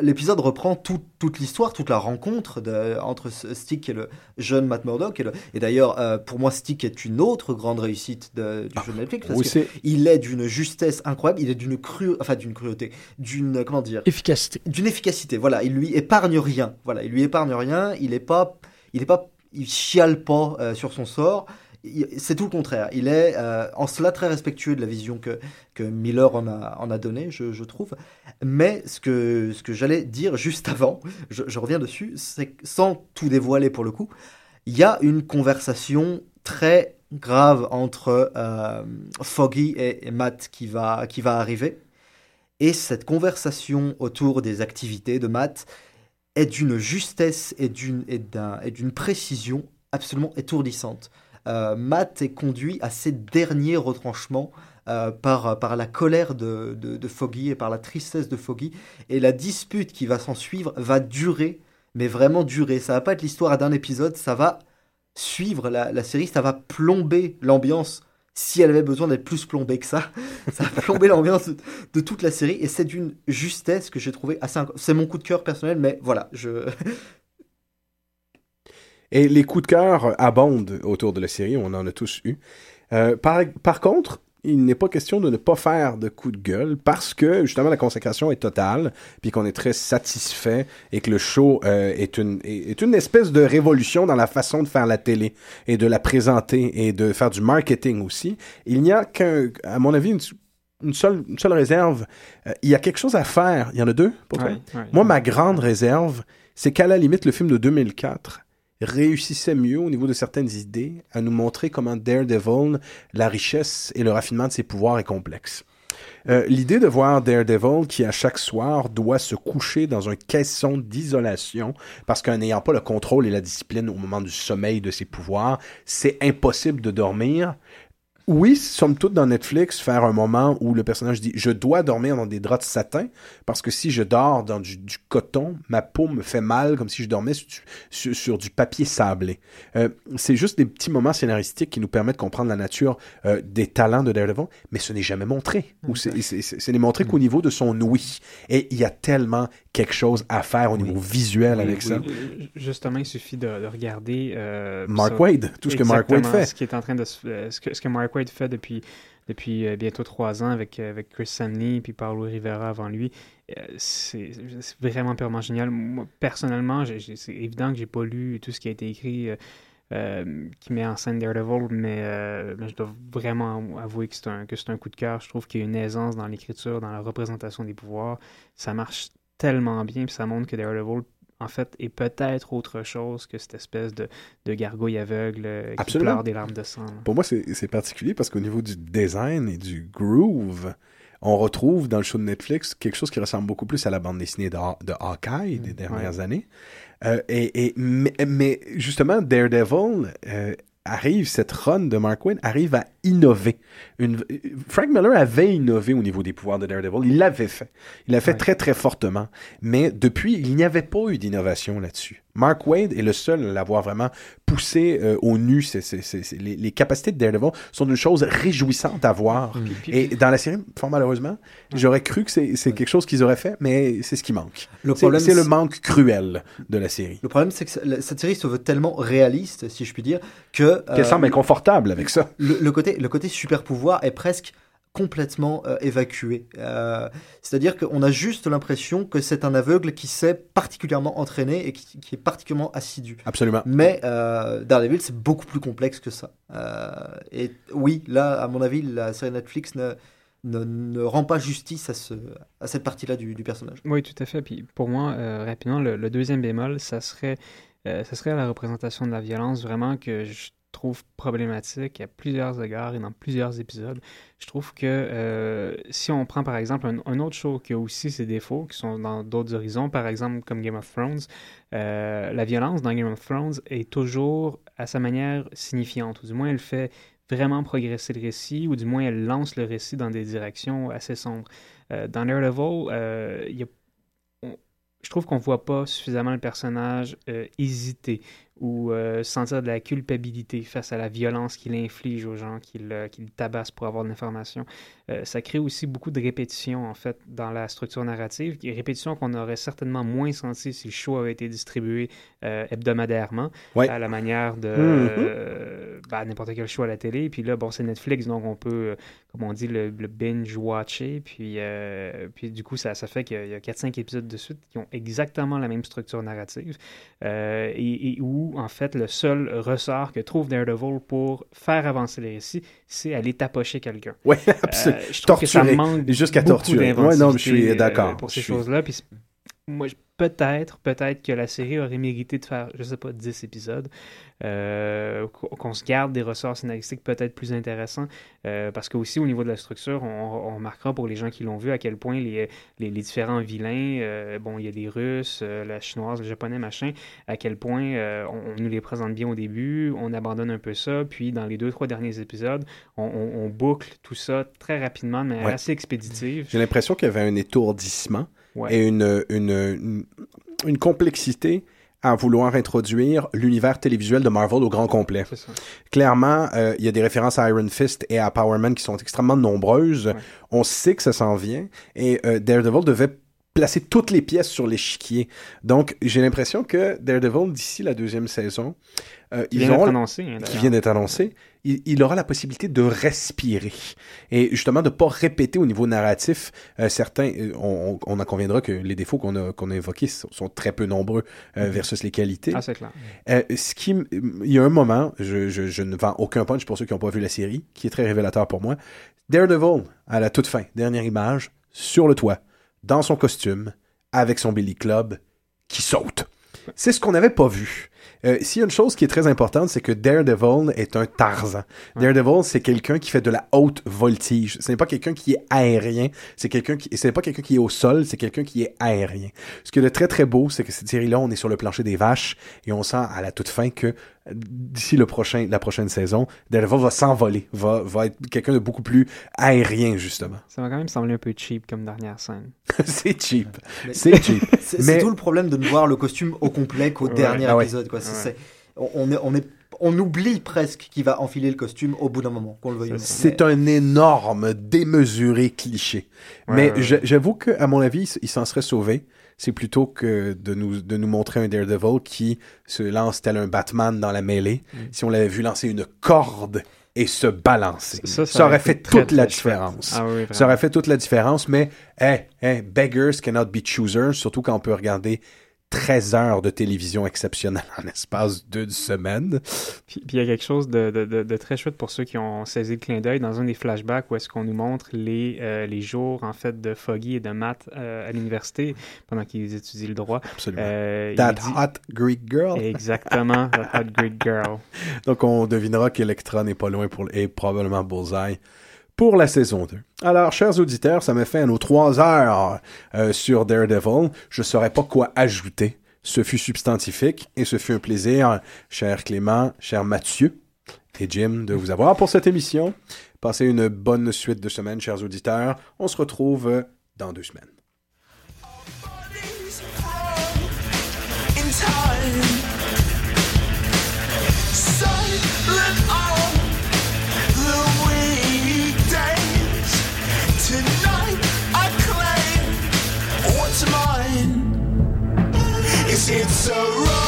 L'épisode reprend toute l'histoire, toute la rencontre de, entre Stick et le jeune Matt Murdock. Et, et d'ailleurs, euh, pour moi, Stick est une autre grande réussite de, du jeu de Netflix, parce qu'il il est d'une justesse incroyable, il est d'une cru... enfin, d'une cruauté, d'une, comment dire? Efficacité. D'une efficacité, voilà. Il lui épargne rien. Voilà, il lui épargne rien. Il est pas, il est pas, il chiale pas euh, sur son sort. C'est tout le contraire. Il est euh, en cela très respectueux de la vision que, que Miller en a, en a donnée, je, trouve. Mais ce que, ce que j'allais dire juste avant, je, reviens dessus, c'est sans tout dévoiler pour le coup, il y a une conversation très grave entre euh, Foggy et, Matt qui va, qui va arriver. Et cette conversation autour des activités de Matt, est d'une justesse et d'une d'une précision absolument étourdissante. Euh, Matt est conduit à ses derniers retranchements euh, par, par la colère de, de, Foggy et par la tristesse de Foggy. Et la dispute qui va s'en suivre va durer, mais vraiment durer. Ça va pas être l'histoire d'un épisode, ça va suivre la, série, ça va plomber l'ambiance si elle avait besoin d'être plus plombée que ça. ça a plombé l'ambiance de, toute la série et c'est d'une justesse que j'ai trouvé assez. C'est mon coup de cœur personnel, mais voilà, je. et les coups de cœur abondent autour de la série, on en a tous eu. Euh, par, par contre, il n'est pas question de ne pas faire de coup de gueule parce que justement la consécration est totale, puis qu'on est très satisfait et que le show euh, est, une, est, une espèce de révolution dans la façon de faire la télé et de la présenter et de faire du marketing aussi. Il n'y a qu'un, à mon avis, une, seule, une seule réserve. Euh, il y a quelque chose à faire. Il y en a deux pour toi? Moi, ma grande réserve, c'est qu'à la limite, le film de 2004 réussissait mieux au niveau de certaines idées à nous montrer comment Daredevil, la richesse et le raffinement de ses pouvoirs est complexe. Euh, l'idée de voir Daredevil qui à chaque soir doit se coucher dans un caisson d'isolation parce qu'en n'ayant pas le contrôle et la discipline au moment du sommeil de ses pouvoirs, c'est impossible de dormir. Oui, somme toute dans Netflix, faire un moment où le personnage dit je dois dormir dans des draps de satin parce que si je dors dans du, du coton, ma peau me fait mal comme si je dormais sur, sur- sur du papier sablé. Euh, c'est juste des petits moments scénaristiques qui nous permettent de comprendre la nature euh, des talents de Daredevil, mais ce n'est jamais montré. Ou c'est- c'est c'est- ce n'est montré qu'au niveau de son ouïe. Et il y a tellement quelque chose à faire au niveau visuel avec ça. Euh, Justement, il suffit de, de regarder. euh, Mark ça- Wade, tout ce que Mark Wade fait. Ce qui est en train de ce que, ce que Mark Wade fait depuis depuis euh, bientôt trois ans avec euh, avec Chris Samney puis Paulo Rivera avant lui, euh, c'est vraiment purement génial. Moi, personnellement, c'est évident que j'ai pas lu tout ce qui a été écrit. qui met en scène Daredevil, mais, je dois vraiment avouer que c'est un, un coup de cœur. Je trouve qu'il y a une aisance dans l'écriture, dans la représentation des pouvoirs. Ça marche tellement bien, puis ça montre que Daredevil, en fait, est peut-être autre chose que cette espèce de, de gargouille aveugle euh, qui Absolument. pleure des larmes de sang. Pour moi, c'est particulier parce qu'au niveau du design et du groove, on retrouve dans le show de Netflix quelque chose qui ressemble beaucoup plus à la bande dessinée de, de Hawkeye des dernières années. Euh, et, et- mais, mais justement, Daredevil euh, arrive, cette run de Mark Wayne arrive à innover. Une, Frank Miller avait innové au niveau des pouvoirs de Daredevil. Il l'avait fait. Il l'a fait Ouais. très, très fortement. Mais depuis, il n'y avait pas eu d'innovation là-dessus. Mark Wade est le seul à l'avoir vraiment poussé euh, au nu. C'est- c'est- c'est- c'est- les, les capacités de Daredevil sont une chose réjouissante à voir. Puis- Et dans la série, fort malheureusement, j'aurais cru que c'est c'est quelque chose qu'ils auraient fait, mais c'est ce qui manque. Le C'est problème, c'est le manque cruel de la série. Le problème, c'est que cette série se veut tellement réaliste, si je puis dire, que Qu'elle euh, semble inconfortable avec ça. le, le côté, le côté super pouvoir est presque complètement euh, évacué. Euh, C'est-à-dire qu'on a juste l'impression que c'est un aveugle qui s'est particulièrement entraîné et qui, qui est particulièrement assidu. Absolument. Mais euh, Daredevil, c'est beaucoup plus complexe que ça. Euh, et oui, là, à mon avis, la série Netflix ne, ne, ne rend pas justice à, ce, à cette partie-là du, du personnage. Oui, tout à fait. Puis pour moi, euh, rapidement, le, le deuxième bémol, ça serait, euh, ça serait la représentation de la violence vraiment que je trouve problématique à plusieurs égards et dans plusieurs épisodes. Je trouve que euh, si on prend par exemple un, autre show qui a aussi ses défauts, qui sont dans d'autres horizons, par exemple comme Game of Thrones, euh, la violence dans Game of Thrones est toujours à sa manière signifiante, ou du moins elle fait vraiment progresser le récit, ou du moins elle lance le récit dans des directions assez sombres. Euh, dans Daredevil, euh, il y a on- je trouve qu'on voit pas suffisamment le personnage hésiter ou euh, sentir de la culpabilité face à la violence qu'il inflige aux gens, qu'il euh, tabasse pour avoir de l'information. Euh, ça crée aussi beaucoup de répétitions, en fait, dans la structure narrative, des répétitions qu'on aurait certainement moins senties si le show avait été distribué hebdomadairement, Ouais. à la manière de Mhm. euh, bah, n'importe quel show à la télé. Puis là, bon, c'est Netflix, donc on peut, comme on dit, le, le binge-watcher. Puis, puis du coup, ça, ça fait qu'il y a 4-5 épisodes de suite qui ont exactement la même structure narrative. et, et où, en fait, le seul ressort que trouve Daredevil pour faire avancer les récits, c'est aller tapocher quelqu'un. Euh, absolument. je trouve que ça Torturer. manque Jusqu'à torturer. Ouais, non, je suis d'inventivité, euh, d'accord. pour ces suis- choses-là. Puis moi, peut-être, peut-être que la série aurait mérité de faire, je sais pas, 10 épisodes, euh, qu'on se garde des ressorts scénaristiques peut-être plus intéressants, euh, parce que aussi au niveau de la structure, on, on remarquera pour les gens qui l'ont vu à quel point les, les, les différents vilains, euh, bon, il y a des Russes, la chinoise, le japonais, machin, à quel point on, on nous les présente bien au début, on abandonne un peu ça, puis dans les deux, trois derniers épisodes, on, boucle tout ça très rapidement, Ouais. assez expéditive. J'ai l'impression qu'il y avait un étourdissement Ouais. et une, une, une, une complexité à vouloir introduire l'univers télévisuel de Marvel au grand complet. Ça. Clairement, euh, il y a des références à Iron Fist et à Power Man qui sont extrêmement nombreuses. Ouais. On sait que ça s'en vient et euh, Daredevil devait placer toutes les pièces sur l'échiquier. Donc, j'ai l'impression que Daredevil, d'ici la deuxième saison, euh, ils auront annoncé, hein, qui vient d'être annoncé, il, il aura la possibilité de respirer et justement de pas répéter au niveau narratif euh, certains. euh, on, on, on en conviendra que les défauts qu'on a qu'on a évoqués sont, sont très peu nombreux euh, versus les qualités. Ah, c'est clair. Ce qui, m- il y a un moment, je, je, je ne vends aucun punch pour ceux qui n'ont pas vu la série, qui est très révélateur pour moi. Daredevil, à la toute fin, dernière image, sur le toit, dans son costume, avec son Billy Club, qui saute. C'est ce qu'on n'avait pas vu. Euh, S'il y a une chose qui est très importante, c'est que Daredevil est un Tarzan. Daredevil, c'est quelqu'un qui fait de la haute voltige. Ce n'est pas quelqu'un qui est aérien, c'est quelqu'un qui, ce n'est pas quelqu'un qui est au sol, c'est quelqu'un qui est aérien. Ce qui est de très très beau, c'est que cette série-là, on est sur le plancher des vaches et on sent à la toute fin que d'ici le prochain, la prochaine saison, Daredevil va s'envoler, va, va être quelqu'un de beaucoup plus aérien justement. Ça m'a quand même semblé un peu cheap comme dernière scène. c'est cheap, c'est cheap. C'est Mais- tout le problème de ne voir le costume au complet qu'au Ouais. dernier Ah ouais. épisode. Quoi. C'est- Ouais. c'est- on, on est, on, est, on oublie presque qu'il va enfiler le costume au bout d'un moment, qu'on le veuille ou non. C'est un énorme, démesuré cliché. Ouais, Mais j'avoue que, à mon avis, il s'en serait sauvé. C'est plutôt que de nous, de nous montrer un Daredevil qui se lance tel un Batman dans la mêlée. Mm. Si on l'avait vu lancer une corde et se balancer. Ça, Ça, aurait fait très, toute la différence. Ah oui, Ça aurait fait toute la différence, mais, hey, hey, beggars cannot be choosers, surtout quand on peut regarder 13 heures de télévision exceptionnelle en espace d'une semaine. Puis puis il y a quelque chose de, de- de- de très chouette pour ceux qui ont saisi le clin d'œil dans un des flashbacks où est-ce qu'on nous montre les, euh, les jours en fait de Foggy et de Matt euh, à l'université pendant qu'ils étudient le droit. Absolument. Euh, That dit- hot Greek girl. Exactement, the hot Greek girl. Donc, on devinera qu'Electra n'est pas loin pour, et probablement Bullseye pour la saison 2. Alors, chers auditeurs, ça me fait nos trois heures euh, sur Daredevil. Je ne saurais pas quoi ajouter. Ce fut substantifique et ce fut un plaisir, cher Clément, cher Mathieu et Jim, de vous avoir pour cette émission. Passez une bonne suite de semaine, chers auditeurs. On se retrouve dans deux semaines. it's a road.